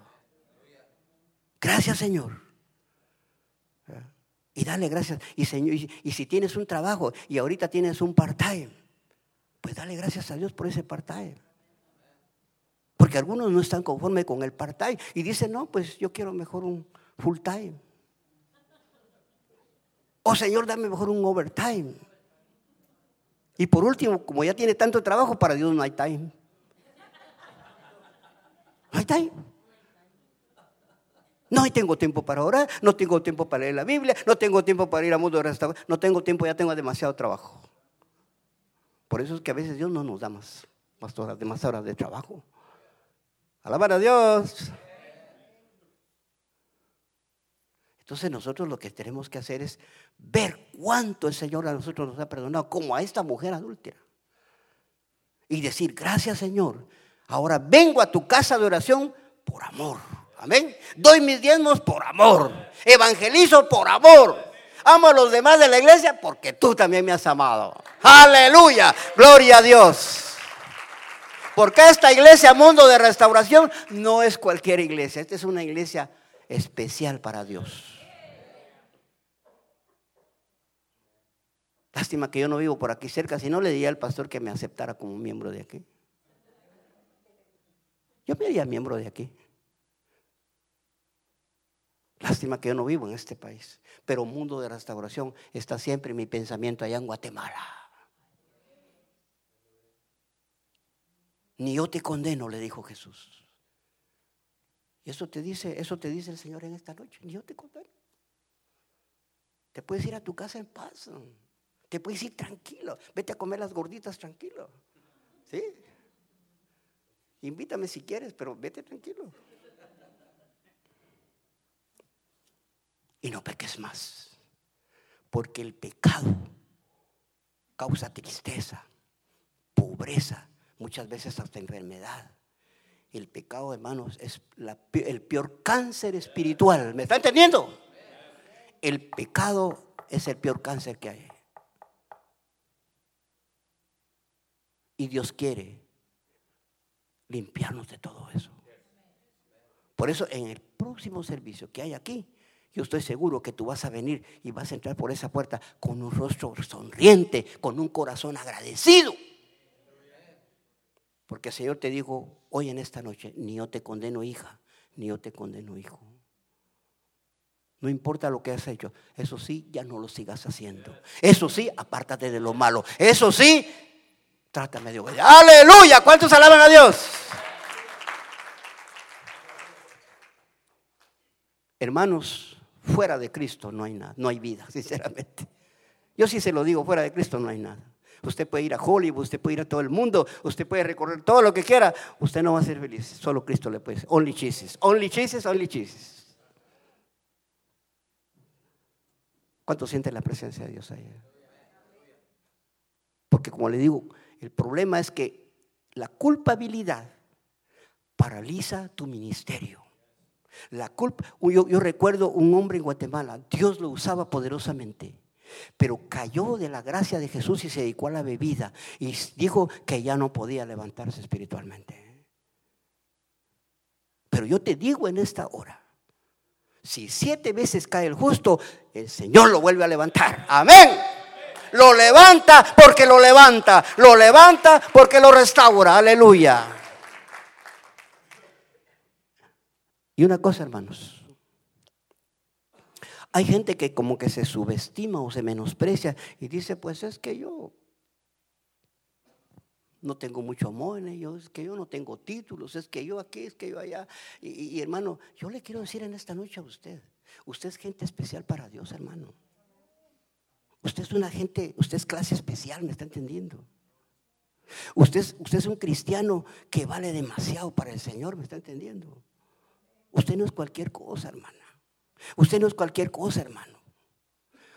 Gracias Señor. Y dale gracias. Y, señor, y, si tienes un trabajo y ahorita tienes un part-time, pues dale gracias a Dios por ese part-time. Porque algunos no están conformes con el part-time y dicen, no, pues yo quiero mejor un full-time. O Señor, dame mejor un overtime. Y por último, como ya tiene tanto trabajo, para Dios no hay time. No hay time. No tengo tiempo para orar, no tengo tiempo para leer la Biblia, no tengo tiempo para ir a mundo de restauración, no tengo tiempo, ya tengo demasiado trabajo. Por eso es que a veces Dios no nos da más, más horas, más horas de trabajo. Alabar a Dios. Entonces nosotros lo que tenemos que hacer es ver cuánto el Señor a nosotros nos ha perdonado, como a esta mujer adúltera. Y decir, gracias Señor, Ahora vengo a tu casa de oración por amor. Amén. Doy mis diezmos por amor. Evangelizo por amor. Amo a los demás de la iglesia porque tú también me has amado. Aleluya. Gloria a Dios. Porque esta iglesia, mundo de restauración, no es cualquier iglesia. Esta es una iglesia especial para Dios. Lástima que yo no vivo por aquí cerca, si no le diría al pastor que me aceptara como miembro de aquí. Yo me haría miembro de aquí. Lástima que yo no vivo en este país, pero mundo de restauración está siempre en mi pensamiento allá en Guatemala. Ni yo te condeno, le dijo Jesús. Y eso te dice, eso te dice el Señor en esta noche, ni yo te condeno. Te puedes ir a tu casa en paz. Te puedes ir tranquilo. Vete a comer las gorditas tranquilo. ¿Sí? Invítame si quieres, pero vete tranquilo. Y no peques más. Porque el pecado causa tristeza, pobreza, muchas veces hasta enfermedad. El pecado, hermanos, es el peor cáncer espiritual. ¿Me está entendiendo? El pecado es el peor cáncer que hay. Y Dios quiere limpiarnos de todo eso. Por eso en el próximo servicio que hay aquí, yo estoy seguro que tú vas a venir y vas a entrar por esa puerta con un rostro sonriente, con un corazón agradecido. Porque el Señor te dijo hoy en esta noche, ni yo te condeno hija, ni yo te condeno hijo. No importa lo que has hecho, eso sí, ya no lo sigas haciendo. Eso sí, apártate de lo malo. Eso sí, trátame de obedecer. Aleluya. ¿Cuántos alaban a Dios? Hermanos, fuera de Cristo no hay nada, no hay vida, sinceramente. Yo sí se lo digo, fuera de Cristo no hay nada. Usted puede ir a Hollywood, usted puede ir a todo el mundo, usted puede recorrer todo lo que quiera, usted no va a ser feliz. Solo Cristo le puede. Only Jesus, only Jesus, only Jesus. ¿Cuánto siente la presencia de Dios ahí? Porque como le digo, el problema es que la culpabilidad paraliza tu ministerio. La culpa, yo, yo, recuerdo un hombre en Guatemala, Dios lo usaba poderosamente, pero cayó de la gracia de Jesús y se dedicó a la bebida y dijo que ya no podía levantarse espiritualmente. Pero yo te digo en esta hora, si siete veces cae el justo, el Señor lo vuelve a levantar. Amén. Lo levanta porque lo levanta. Lo levanta porque lo restaura. Aleluya. Y una cosa, hermanos. Hay gente que como que se subestima o se menosprecia y dice, pues es que yo no tengo mucho amor en ellos, es que yo no tengo títulos, es que yo aquí, es que yo allá. y hermano, yo le quiero decir en esta noche a usted, usted es gente especial para Dios, hermano. Usted es una gente, usted es clase especial, ¿me está entendiendo? Usted, usted es un cristiano que vale demasiado para el Señor, ¿me está entendiendo? Usted no es cualquier cosa, hermana. Usted no es cualquier cosa, hermano.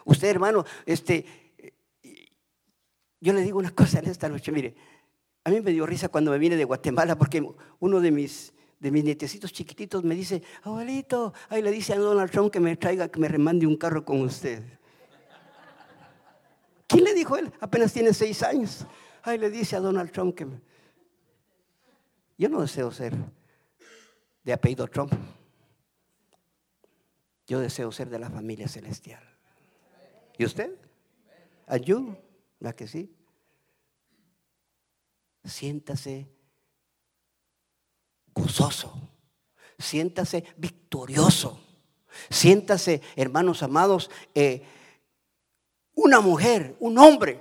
Usted, hermano, este, yo le digo una cosa en esta noche, mire, a mí me dio risa cuando me vine de Guatemala porque uno de mis, de mis nietecitos chiquititos me dice, abuelito, ahí le dice a Donald Trump que me traiga, que me remande un carro con usted. ¿Quién le dijo él? Apenas tiene seis años. Ahí le dice a Donald Trump que... Yo no deseo ser de apellido Trump. Yo deseo ser de la familia celestial. ¿Y usted? ¿Ayú? ¿La que sí? Siéntase gozoso. Siéntase victorioso. Siéntase, hermanos amados, eh, una mujer, un hombre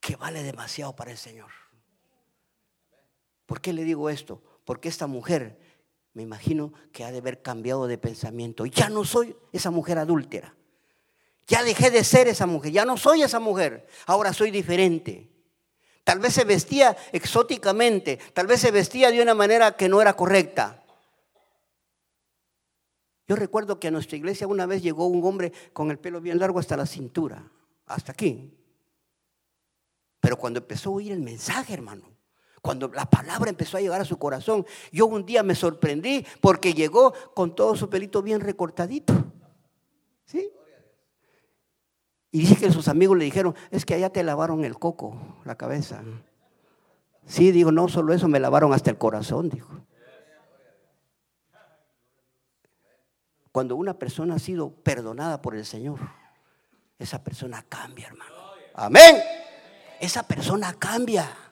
que vale demasiado para el Señor. ¿Por qué le digo esto? Porque esta mujer, me imagino que ha de haber cambiado de pensamiento. Ya no soy esa mujer adúltera. Ya dejé de ser esa mujer. Ya no soy esa mujer. Ahora soy diferente. Tal vez se vestía exóticamente. Tal vez se vestía de una manera que no era correcta. Yo recuerdo que a nuestra iglesia una vez llegó un hombre con el pelo bien largo hasta la cintura, hasta aquí. Pero cuando empezó a oír el mensaje, hermano, cuando la palabra empezó a llegar a su corazón, yo un día me sorprendí porque llegó con todo su pelito bien recortadito. ¿Sí? Y dice que sus amigos le dijeron, es que allá te lavaron el coco, la cabeza. Sí, digo, no solo eso, me lavaron hasta el corazón, dijo. Cuando una persona ha sido perdonada por el Señor, esa persona cambia, hermano. Amén. Esa persona cambia.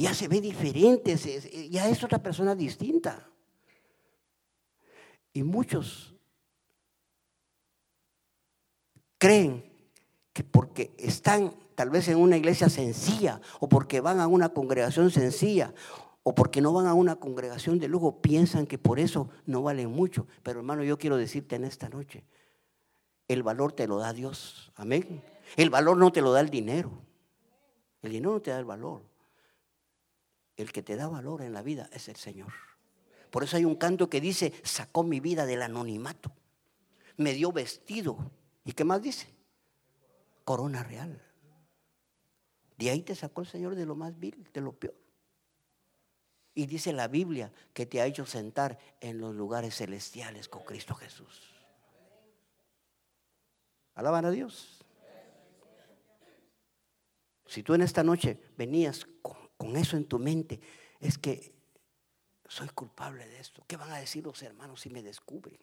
Ya se ve diferente, ya es otra persona distinta. Y muchos creen que porque están tal vez en una iglesia sencilla o porque van a una congregación sencilla o porque no van a una congregación de lujo, piensan que por eso no valen mucho. Pero hermano, yo quiero decirte en esta noche, el valor te lo da Dios. Amén. El valor no te lo da el dinero. El dinero no te da el valor. El que te da valor en la vida es el Señor. Por eso hay un canto que dice, sacó mi vida del anonimato. Me dio vestido. ¿Y qué más dice? Corona real. De ahí te sacó el Señor de lo más vil, de lo peor. Y dice la Biblia que te ha hecho sentar en los lugares celestiales con Cristo Jesús. Alaban a Dios. Si tú en esta noche venías con, eso en tu mente, es que soy culpable de esto. ¿Qué van a decir los hermanos si me descubren?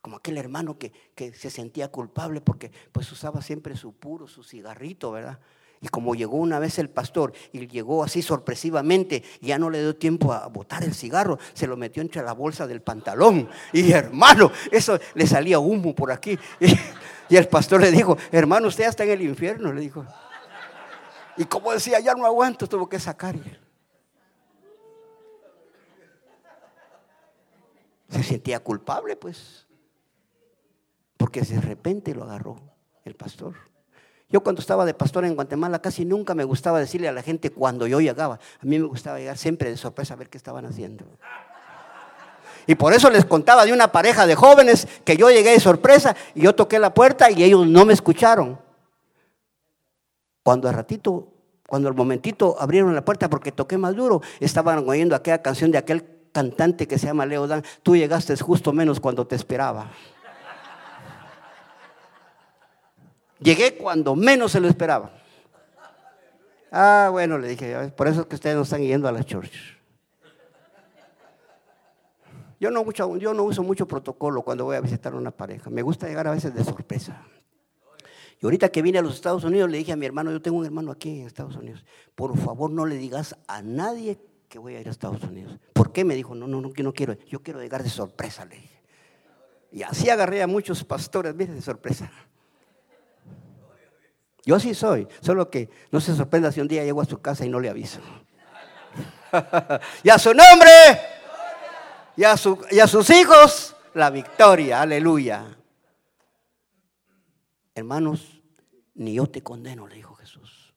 Como aquel hermano que, que, se sentía culpable porque pues usaba siempre su puro, su cigarrito, ¿verdad? Y como llegó una vez el pastor y llegó así sorpresivamente, ya no le dio tiempo a botar el cigarro, se lo metió entre la bolsa del pantalón. Y hermano, eso le salía humo por aquí. Y, el pastor le dijo, hermano, usted está en el infierno, le dijo. Y como decía, ya no aguanto, tuvo que sacar. Se sentía culpable, pues. Porque de repente lo agarró el pastor. Yo cuando estaba de pastor en Guatemala casi nunca me gustaba decirle a la gente cuando yo llegaba. A mí me gustaba llegar siempre de sorpresa a ver qué estaban haciendo. Y por eso les contaba de una pareja de jóvenes que yo llegué de sorpresa y yo toqué la puerta y ellos no me escucharon. Cuando al ratito, cuando al momentito abrieron la puerta porque toqué más duro, estaban oyendo aquella canción de aquel cantante que se llama Leo Dan. Tú llegaste justo menos cuando te esperaba. Llegué cuando menos se lo esperaba. Ah, bueno, le dije, por eso es que ustedes no están yendo a la church. Yo no, mucho, yo no uso mucho protocolo cuando voy a visitar a una pareja. Me gusta llegar a veces de sorpresa. Y ahorita que vine a los Estados Unidos le dije a mi hermano, yo tengo un hermano aquí en Estados Unidos, por favor no le digas a nadie que voy a ir a Estados Unidos. ¿Por qué? Me dijo, no, no, no, no quiero, yo quiero llegar de sorpresa, le dije. Y así agarré a muchos pastores, mire, de sorpresa. Yo sí soy, solo que no se sorprenda si un día llego a su casa y no le aviso. y a su nombre, y a, y a sus hijos, la victoria, aleluya. Hermanos, ni yo te condeno, le dijo Jesús.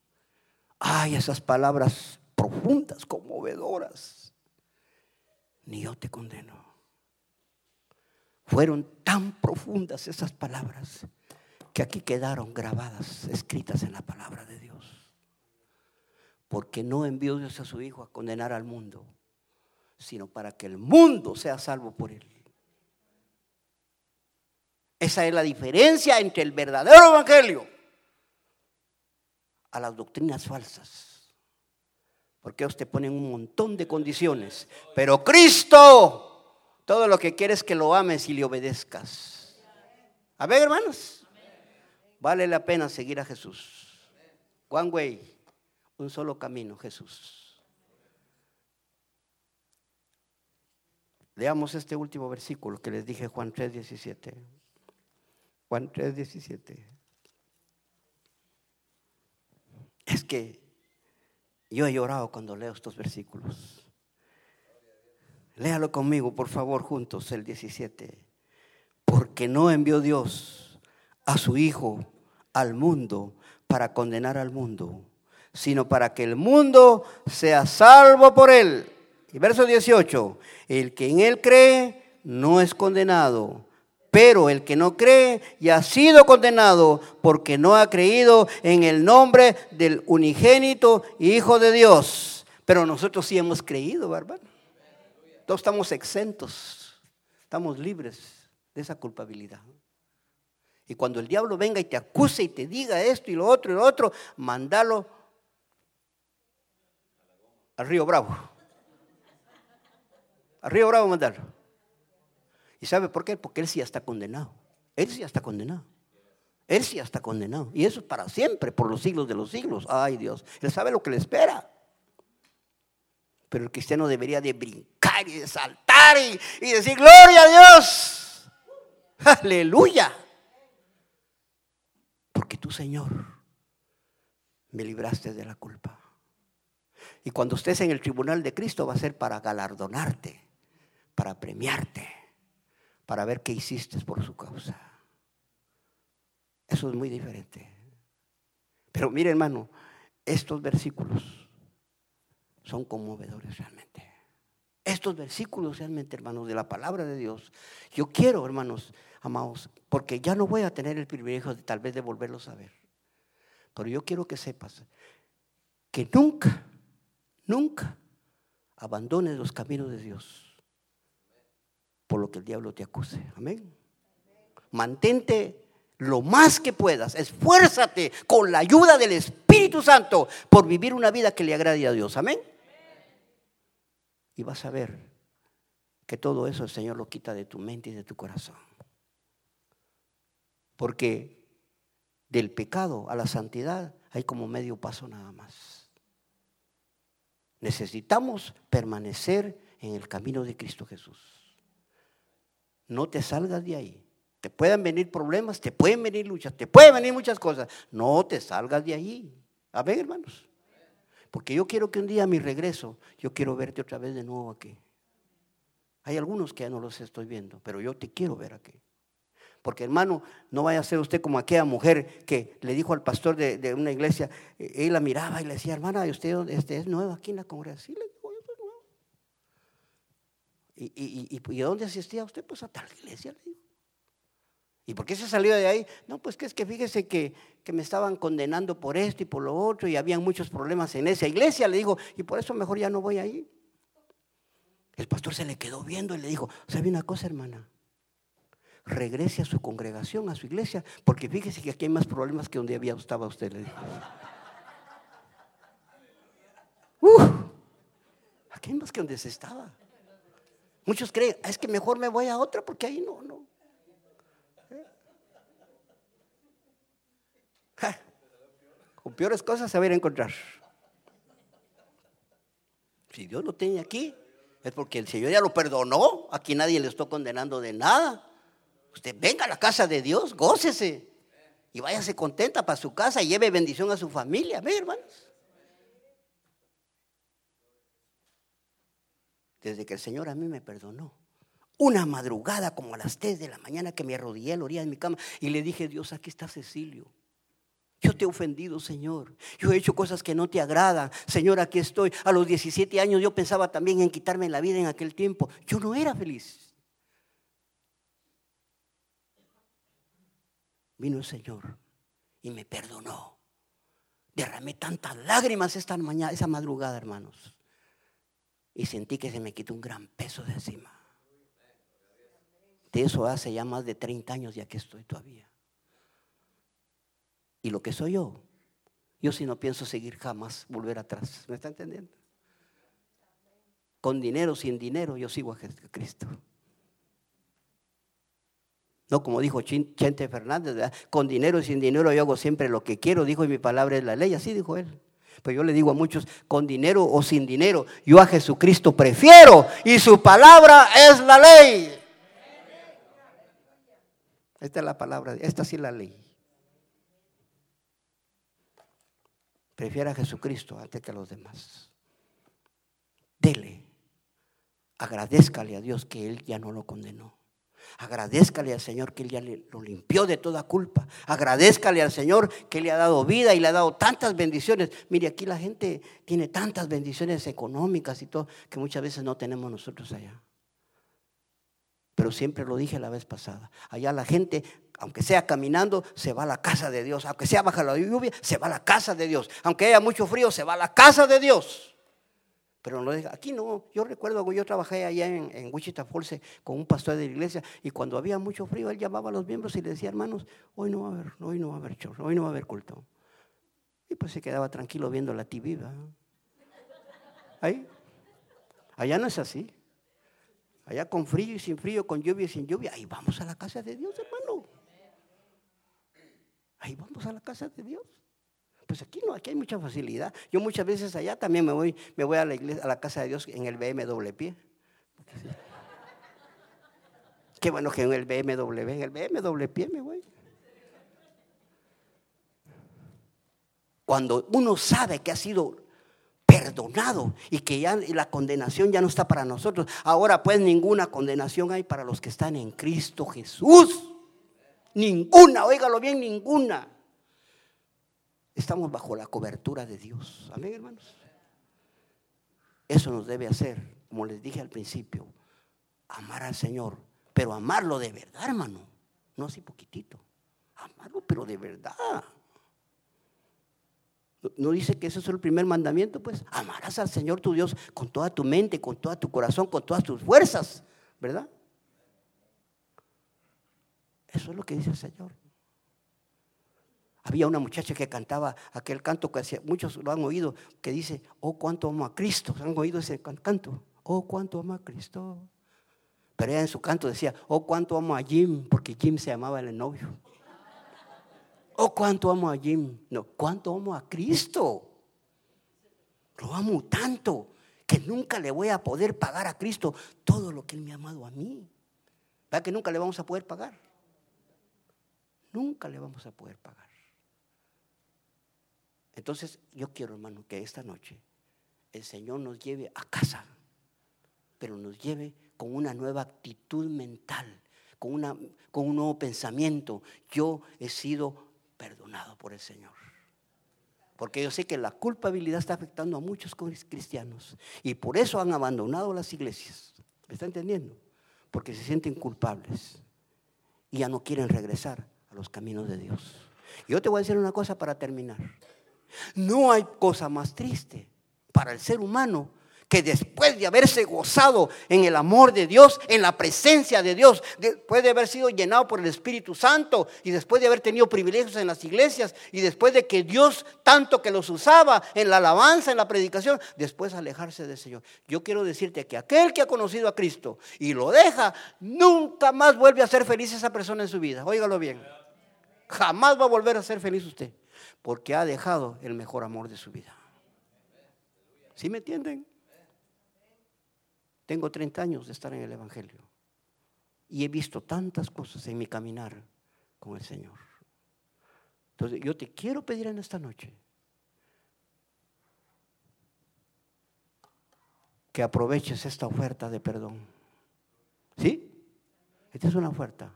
Ay, esas palabras profundas, conmovedoras. Ni yo te condeno. Fueron tan profundas esas palabras que aquí quedaron grabadas, escritas en la palabra de Dios. Porque no envió Dios a su Hijo a condenar al mundo, sino para que el mundo sea salvo por él. Esa es la diferencia entre el verdadero evangelio a las doctrinas falsas. Porque ellos te ponen un montón de condiciones. Pero Cristo, todo lo que quiere es que lo ames y le obedezcas. A ver, hermanos, vale la pena seguir a Jesús. One way, un solo camino, Jesús. Leamos este último versículo que les dije, Juan 3, 17. Juan 3, 17. Es que yo he llorado cuando leo estos versículos. Léalo conmigo, por favor, juntos, el 17. Porque no envió Dios a su Hijo al mundo para condenar al mundo, sino para que el mundo sea salvo por él. Y verso 18, el que en él cree no es condenado pero el que no cree ya ha sido condenado porque no ha creído en el nombre del unigénito Hijo de Dios. Pero nosotros sí hemos creído, ¿verdad? Todos estamos exentos, estamos libres de esa culpabilidad. Y cuando el diablo venga y te acuse y te diga esto y lo otro y lo otro, mandalo al río Bravo. Al río Bravo mandalo. ¿Y sabe por qué? Porque él sí está condenado. Él sí está condenado. Él sí está condenado. Y eso es para siempre, por los siglos de los siglos. Ay Dios, él sabe lo que le espera. Pero el cristiano debería de brincar y de saltar y, y decir, gloria a Dios. Aleluya. Porque tú, Señor, me libraste de la culpa. Y cuando estés en el tribunal de Cristo va a ser para galardonarte, para premiarte para ver qué hiciste por su causa. Eso es muy diferente. Pero mire hermano, estos versículos son conmovedores realmente. Estos versículos realmente, hermanos, de la palabra de Dios. Yo quiero, hermanos, amados, porque ya no voy a tener el privilegio de tal vez de volverlos a ver. Pero yo quiero que sepas que nunca, nunca abandones los caminos de Dios por lo que el diablo te acuse. Amén. Mantente lo más que puedas, esfuérzate con la ayuda del Espíritu Santo por vivir una vida que le agrade a Dios. Amén. Y vas a ver que todo eso el Señor lo quita de tu mente y de tu corazón. Porque del pecado a la santidad hay como medio paso nada más. Necesitamos permanecer en el camino de Cristo Jesús no te salgas de ahí. Te pueden venir problemas, te pueden venir luchas, te pueden venir muchas cosas. No te salgas de ahí. A ver, hermanos. Porque yo quiero que un día a mi regreso, yo quiero verte otra vez de nuevo aquí. Hay algunos que ya no los estoy viendo, pero yo te quiero ver aquí. Porque hermano, no vaya a ser usted como aquella mujer que le dijo al pastor de, una iglesia, eh, él la miraba y le decía, hermana, usted este, es nueva aquí en la congregación. ¿Y, y, y, dónde asistía usted? Pues a tal iglesia, le digo. ¿Y por qué se salió de ahí? No, pues que es que fíjese que, que, me estaban condenando por esto y por lo otro y habían muchos problemas en esa iglesia, le digo, y por eso mejor ya no voy ahí. El pastor se le quedó viendo y le dijo, ¿sabe una cosa, hermana? Regrese a su congregación, a su iglesia, porque fíjese que aquí hay más problemas que donde había estaba usted, le dijo. Uh, aquí hay más que donde se estaba. Muchos creen, es que mejor me voy a otra porque ahí no, no. con peores cosas se va a encontrar. Si Dios lo tiene aquí, es porque el Señor ya lo perdonó. Aquí nadie le está condenando de nada. Usted venga a la casa de Dios, gócese y váyase contenta para su casa y lleve bendición a su familia. Ve, hermanos. Desde que el Señor a mí me perdonó. Una madrugada como a las 3 de la mañana que me arrodillé a la orilla de mi cama y le dije, Dios, aquí está Cecilio. Yo te he ofendido, Señor. Yo he hecho cosas que no te agradan. Señor, aquí estoy. A los 17 años yo pensaba también en quitarme la vida en aquel tiempo. Yo no era feliz. Vino el Señor y me perdonó. Derramé tantas lágrimas esta mañana, esa madrugada, hermanos. Y sentí que se me quitó un gran peso de encima. De eso hace ya más de 30 años ya que estoy todavía. Y lo que soy yo, yo si no pienso seguir jamás, volver atrás. ¿Me está entendiendo? Con dinero, sin dinero, yo sigo a Cristo. No como dijo Chente Fernández, con dinero y sin dinero yo hago siempre lo que quiero, dijo y mi palabra es la ley, así dijo él. Pues yo le digo a muchos, con dinero o sin dinero, yo a Jesucristo prefiero y su palabra es la ley. Esta es la palabra, esta sí es la ley. Prefiere a Jesucristo antes que a los demás. Dele, agradezcale a Dios que Él ya no lo condenó. Agradezcale al Señor que Él ya lo limpió de toda culpa. Agradezcale al Señor que le ha dado vida y le ha dado tantas bendiciones. Mire, aquí la gente tiene tantas bendiciones económicas y todo que muchas veces no tenemos nosotros allá. Pero siempre lo dije la vez pasada. Allá la gente, aunque sea caminando, se va a la casa de Dios. Aunque sea baja la lluvia, se va a la casa de Dios. Aunque haya mucho frío, se va a la casa de Dios. Pero no, aquí no, yo recuerdo que yo trabajé allá en, en, Wichita Falls con un pastor de la iglesia y cuando había mucho frío él llamaba a los miembros y le decía, hermanos, hoy no va a haber, hoy no va a haber chorro, hoy no va a haber culto. Y pues se quedaba tranquilo viendo la TV. Ahí, allá no es así. Allá con frío y sin frío, con lluvia y sin lluvia, ahí vamos a la casa de Dios, hermano. Ahí vamos a la casa de Dios. Pues aquí no, aquí hay mucha facilidad. Yo muchas veces allá también me voy, me voy a la iglesia, a la casa de Dios en el BMW pie. Qué bueno que en el BMW, en el BMW me voy. Cuando uno sabe que ha sido perdonado y que ya la condenación ya no está para nosotros. Ahora pues ninguna condenación hay para los que están en Cristo Jesús. Ninguna, óigalo bien, ninguna. Estamos bajo la cobertura de Dios. Amén, hermanos. Eso nos debe hacer, como les dije al principio, amar al Señor, pero amarlo de verdad, hermano. No así poquitito. Amarlo, pero de verdad. ¿No dice que ese es el primer mandamiento? Pues amarás al Señor tu Dios con toda tu mente, con todo tu corazón, con todas tus fuerzas, ¿verdad? Eso es lo que dice el Señor. Había una muchacha que cantaba aquel canto que hacía, muchos lo han oído, que dice, oh, cuánto amo a Cristo. ¿Han oído ese canto? Oh, cuánto amo a Cristo. Pero ella en su canto decía, oh, cuánto amo a Jim, porque Jim se llamaba el novio. Oh, cuánto amo a Jim. No, cuánto amo a Cristo. Lo amo tanto que nunca le voy a poder pagar a Cristo todo lo que Él me ha amado a mí. ¿Verdad que nunca le vamos a poder pagar? Nunca le vamos a poder pagar. Entonces, yo quiero, hermano, que esta noche el Señor nos lleve a casa, pero nos lleve con una nueva actitud mental, con, una, con un nuevo pensamiento. Yo he sido perdonado por el Señor. Porque yo sé que la culpabilidad está afectando a muchos cristianos y por eso han abandonado las iglesias. ¿Me está entendiendo? Porque se sienten culpables y ya no quieren regresar a los caminos de Dios. Yo te voy a decir una cosa para terminar. No hay cosa más triste para el ser humano que después de haberse gozado en el amor de Dios, en la presencia de Dios, después de haber sido llenado por el Espíritu Santo y después de haber tenido privilegios en las iglesias y después de que Dios tanto que los usaba en la alabanza, en la predicación, después alejarse del Señor. Yo quiero decirte que aquel que ha conocido a Cristo y lo deja, nunca más vuelve a ser feliz esa persona en su vida. Óigalo bien. Jamás va a volver a ser feliz usted porque ha dejado el mejor amor de su vida. ¿Sí me entienden? Tengo 30 años de estar en el Evangelio y he visto tantas cosas en mi caminar con el Señor. Entonces yo te quiero pedir en esta noche que aproveches esta oferta de perdón. ¿Sí? Esta es una oferta.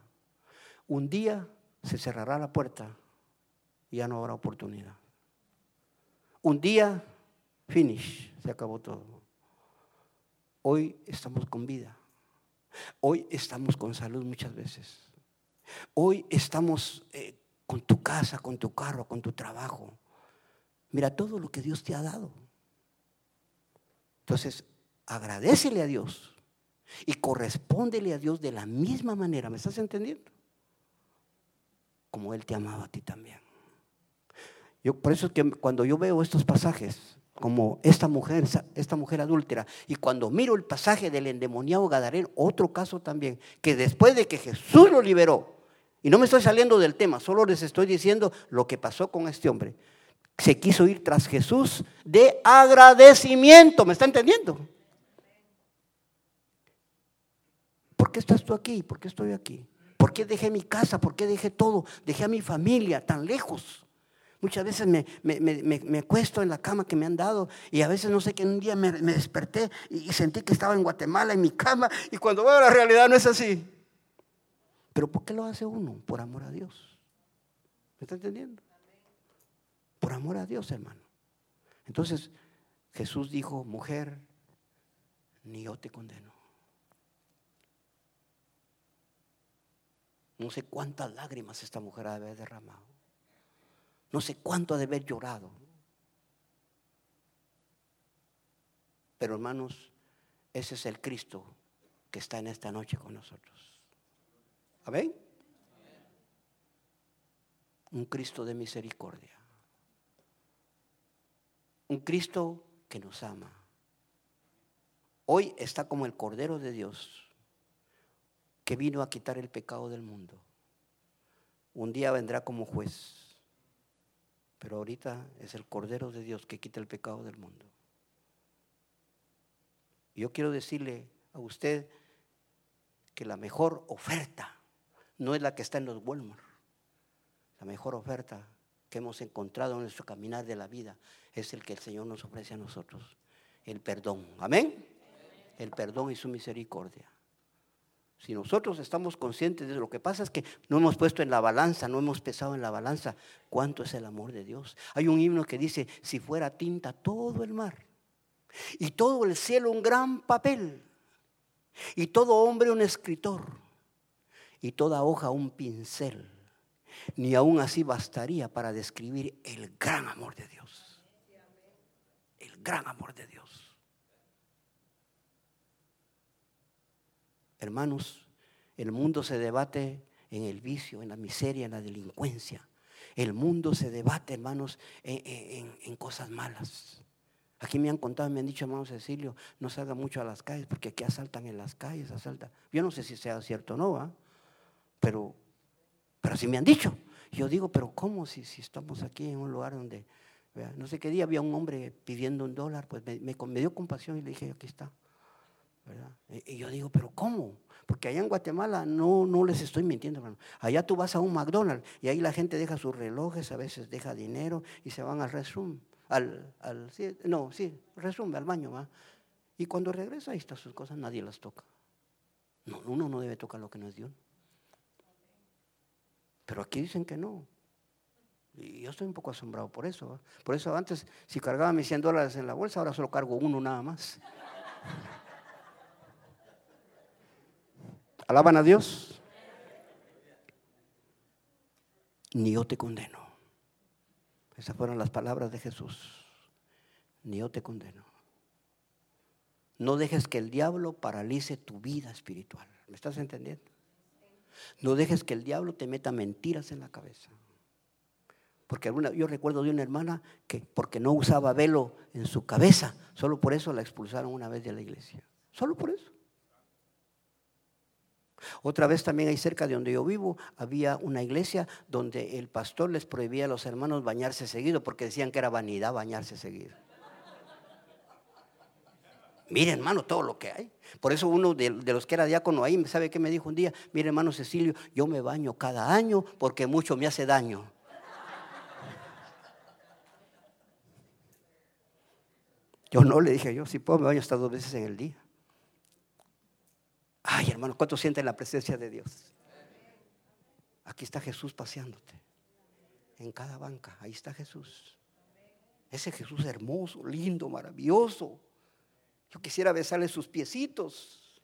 Un día se cerrará la puerta ya no habrá oportunidad. Un día, finish, se acabó todo. Hoy estamos con vida. Hoy estamos con salud muchas veces. Hoy estamos eh, con tu casa, con tu carro, con tu trabajo. Mira todo lo que Dios te ha dado. Entonces, agradecele a Dios y correspóndele a Dios de la misma manera. ¿Me estás entendiendo? Como Él te amaba a ti también. Yo, por eso es que cuando yo veo estos pasajes, como esta mujer, esta mujer adúltera, y cuando miro el pasaje del endemoniado Gadareno, otro caso también, que después de que Jesús lo liberó, y no me estoy saliendo del tema, solo les estoy diciendo lo que pasó con este hombre. Se quiso ir tras Jesús de agradecimiento, ¿me está entendiendo? ¿Por qué estás tú aquí? ¿Por qué estoy aquí? ¿Por qué dejé mi casa? ¿Por qué dejé todo? Dejé a mi familia tan lejos. Muchas veces me, me, en la cama que me han dado y a veces no sé que un día me, desperté y, sentí que estaba en Guatemala en mi cama y cuando veo la realidad no es así. Pero ¿por qué lo hace uno? Por amor a Dios. ¿Me está entendiendo? Por amor a Dios, hermano. Entonces Jesús dijo, mujer, ni yo te condeno. No sé cuántas lágrimas esta mujer ha de haber derramado. No sé cuánto ha de haber llorado. Pero hermanos, ese es el Cristo que está en esta noche con nosotros. Amén. Un Cristo de misericordia. Un Cristo que nos ama. Hoy está como el Cordero de Dios que vino a quitar el pecado del mundo. Un día vendrá como juez, pero ahorita es el Cordero de Dios que quita el pecado del mundo. Yo quiero decirle a usted que la mejor oferta no es la que está en los Walmart. La mejor oferta que hemos encontrado en nuestro caminar de la vida es el que el Señor nos ofrece a nosotros, el perdón. Amén. El perdón y su misericordia. Si nosotros estamos conscientes de lo que pasa es que no hemos puesto en la balanza, no hemos pesado en la balanza cuánto es el amor de Dios. Hay un himno que dice, si fuera tinta todo el mar y todo el cielo un gran papel y todo hombre un escritor y toda hoja un pincel, ni aún así bastaría para describir el gran amor de Dios. El gran amor de Dios. Hermanos, el mundo se debate en el vicio, en la miseria, en la delincuencia. El mundo se debate, hermanos, en, cosas malas. Aquí me han contado, me han dicho, hermano Cecilio, no salga mucho a las calles porque aquí asaltan en las calles, asaltan. Yo no sé si sea cierto o no, pero, pero sí me han dicho. Yo digo, pero ¿cómo si, si estamos aquí en un lugar donde, no sé qué día había un hombre pidiendo un dólar, pues me dio compasión y le dije, aquí está. Y yo digo, pero ¿cómo? Porque allá en Guatemala no, no les estoy mintiendo, hermano. Allá tú vas a un McDonald's y ahí la gente deja sus relojes, a veces deja dinero y se van al restroom. Al, al, no, sí, restroom, al baño, ¿va? Y cuando regresa, ahí están sus cosas, nadie las toca. No, uno no debe tocar lo que no es Dios. Pero aquí dicen que no. Y yo estoy un poco asombrado por eso. Por eso antes, si cargaba mis 100 dólares en la bolsa, ahora solo cargo uno nada más. ¿Alaban a Dios? Ni yo te condeno. Esas fueron las palabras de Jesús. Ni yo te condeno. No dejes que el diablo paralice tu vida espiritual. ¿Me estás entendiendo? No dejes que el diablo te meta mentiras en la cabeza. Porque alguna, yo recuerdo de una hermana que porque no usaba velo en su cabeza, solo por eso la expulsaron una vez de la iglesia. Solo por eso. Otra vez también ahí cerca de donde yo vivo había una iglesia donde el pastor les prohibía a los hermanos bañarse seguido porque decían que era vanidad bañarse seguido. Mire, hermano, todo lo que hay. Por eso uno de, los que era diácono ahí, ¿sabe qué me dijo un día? Mire, hermano Cecilio, yo me baño cada año porque mucho me hace daño. Yo no le dije yo, si puedo me baño hasta dos veces en el día. Ay, hermano, ¿cuánto sientes la presencia de Dios? Aquí está Jesús paseándote. en cada banca. Ahí está Jesús. Ese Jesús hermoso, lindo, maravilloso. Yo quisiera besarle sus piecitos.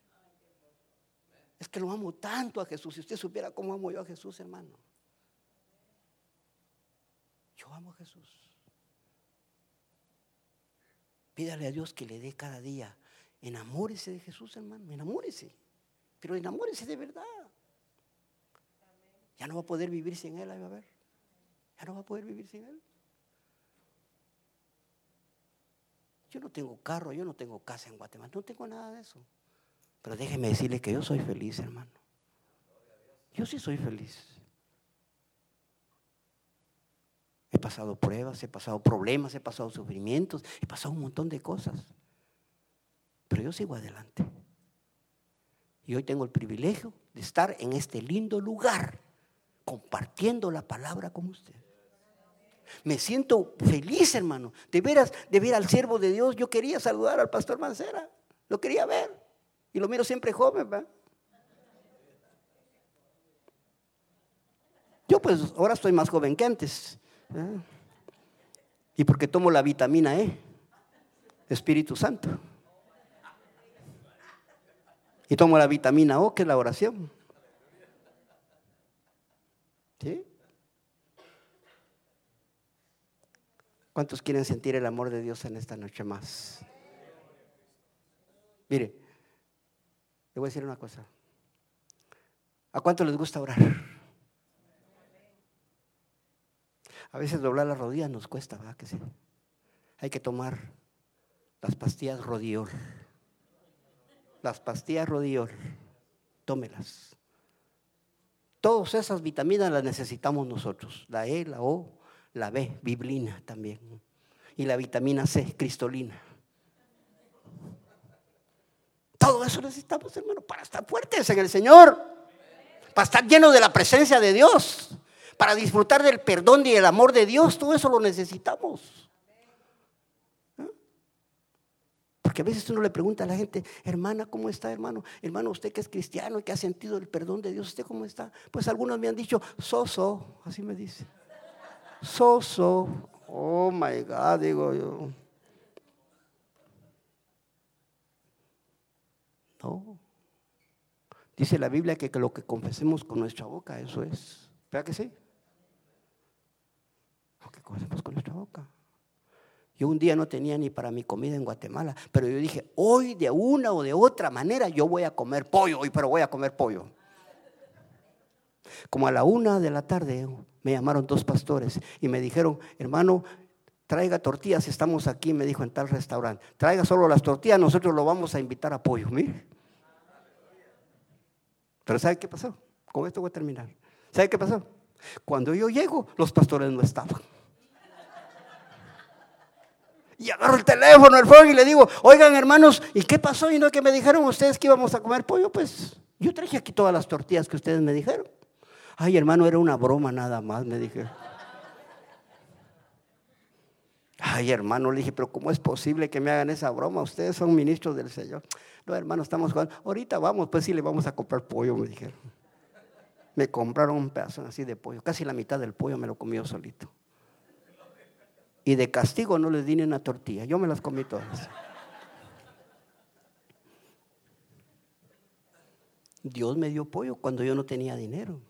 Es que lo amo tanto a Jesús. Si usted supiera cómo amo yo a Jesús, hermano. Yo amo a Jesús. Pídale a Dios que le dé cada día. Enamórese de Jesús, hermano. Enamórese. Pero enamórese de verdad. Ya no va a poder vivir sin Él, a ver. Ya no va a poder vivir sin Él. Yo no tengo carro, yo no tengo casa en Guatemala, no tengo nada de eso. Pero déjeme decirle que yo soy feliz, hermano. Yo sí soy feliz. He pasado pruebas, he pasado problemas, he pasado sufrimientos, he pasado un montón de cosas. Pero yo sigo adelante. Y hoy tengo el privilegio de estar en este lindo lugar compartiendo la palabra con usted. Me siento feliz, hermano. De veras, de ver al siervo de Dios. Yo quería saludar al pastor Mancera. Lo quería ver. Y lo miro siempre joven, ¿verdad? Yo pues ahora estoy más joven que antes. Y porque tomo la vitamina E, Espíritu Santo. Y tomo la vitamina O, que es la oración. ¿Sí? ¿Cuántos quieren sentir el amor de Dios en esta noche más? Mire, le voy a decir una cosa. ¿A cuánto les gusta orar? A veces doblar las rodillas nos cuesta, ¿verdad que sí? Hay que tomar las pastillas Rodiol. Las pastillas Rodiol, tómelas. Todas esas vitaminas las necesitamos nosotros, la E, la O, la B, biblina también, y la vitamina C, cristolina. Todo eso necesitamos, hermano, para estar fuertes en el Señor, para estar llenos de la presencia de Dios, para disfrutar del perdón y el amor de Dios, todo eso lo necesitamos. Porque a veces uno le pregunta a la gente, hermana, ¿cómo está, hermano? Hermano, usted que es cristiano y que ha sentido el perdón de Dios, ¿usted cómo está? Pues algunos me han dicho, soso, así me dice. Soso, oh my God, digo yo. No. Dice la Biblia que, lo que confesemos con nuestra boca, eso es. ¿Verdad que sí? Lo que confesemos con nuestra boca. Yo un día no tenía ni para mi comida en Guatemala, pero yo dije, hoy de una o de otra manera yo voy a comer pollo, hoy, pero voy a comer pollo. Como a la una de la tarde me llamaron dos pastores y me dijeron, hermano, traiga tortillas, estamos aquí, me dijo en tal restaurante, traiga solo las tortillas, nosotros lo vamos a invitar a pollo, mire. Pero ¿sabe qué pasó? Con esto voy a terminar. ¿Sabe qué pasó? Cuando yo llego, los pastores no estaban. Y agarro el teléfono, el phone y le digo, oigan hermanos, ¿y qué pasó? Y no que me dijeron ustedes que íbamos a comer pollo, pues yo traje aquí todas las tortillas que ustedes me dijeron. Ay, hermano, era una broma nada más, me dije. Ay, hermano, le dije, pero ¿cómo es posible que me hagan esa broma? Ustedes son ministros del Señor. No, hermano, estamos jugando. Ahorita vamos, pues sí le vamos a comprar pollo, me dijeron. Me compraron un pedazo así de pollo. Casi la mitad del pollo me lo comió solito. Y de castigo no les di ni una tortilla. Yo me las comí todas. Dios me dio pollo cuando yo no tenía dinero.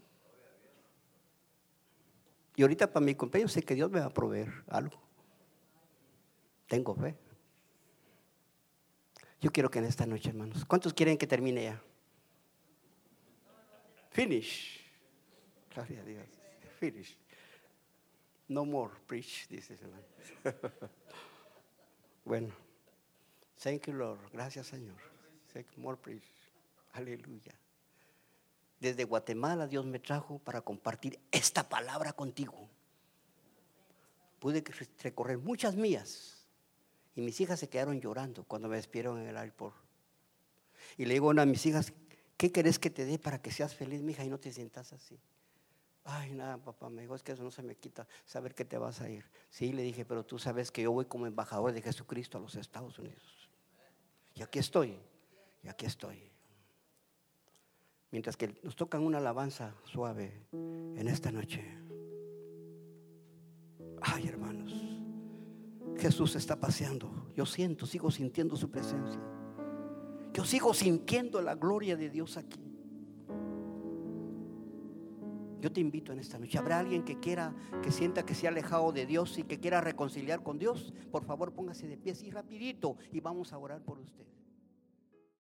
Y ahorita para mi compañero sé que Dios me va a proveer algo. Tengo fe. Yo quiero que en esta noche, hermanos, ¿cuántos quieren que termine ya? Finish. Gloria a Dios. Finish. No more preach, dice hermano. bueno, thank you, Lord. Gracias, Señor. Thank you, more preach. Aleluya. Desde Guatemala Dios me trajo para compartir esta palabra contigo. Pude recorrer muchas millas y mis hijas se quedaron llorando cuando me despidieron en el aeropuerto. Y le digo a una de mis hijas, ¿qué querés que te dé para que seas feliz, mija, y no te sientas así? Ay, nada, papá, me dijo, es que eso no se me quita, saber que te vas a ir. Sí, le dije, pero tú sabes que yo voy como embajador de Jesucristo a los Estados Unidos. Y aquí estoy, y aquí estoy. Mientras que nos tocan una alabanza suave en esta noche. Ay, hermanos, Jesús está paseando. Yo siento, sigo sintiendo su presencia. Yo sigo sintiendo la gloria de Dios aquí. Yo te invito en esta noche. ¿Habrá alguien que quiera, que sienta que se ha alejado de Dios y que quiera reconciliar con Dios? Por favor, póngase de pie así rapidito y vamos a orar por usted.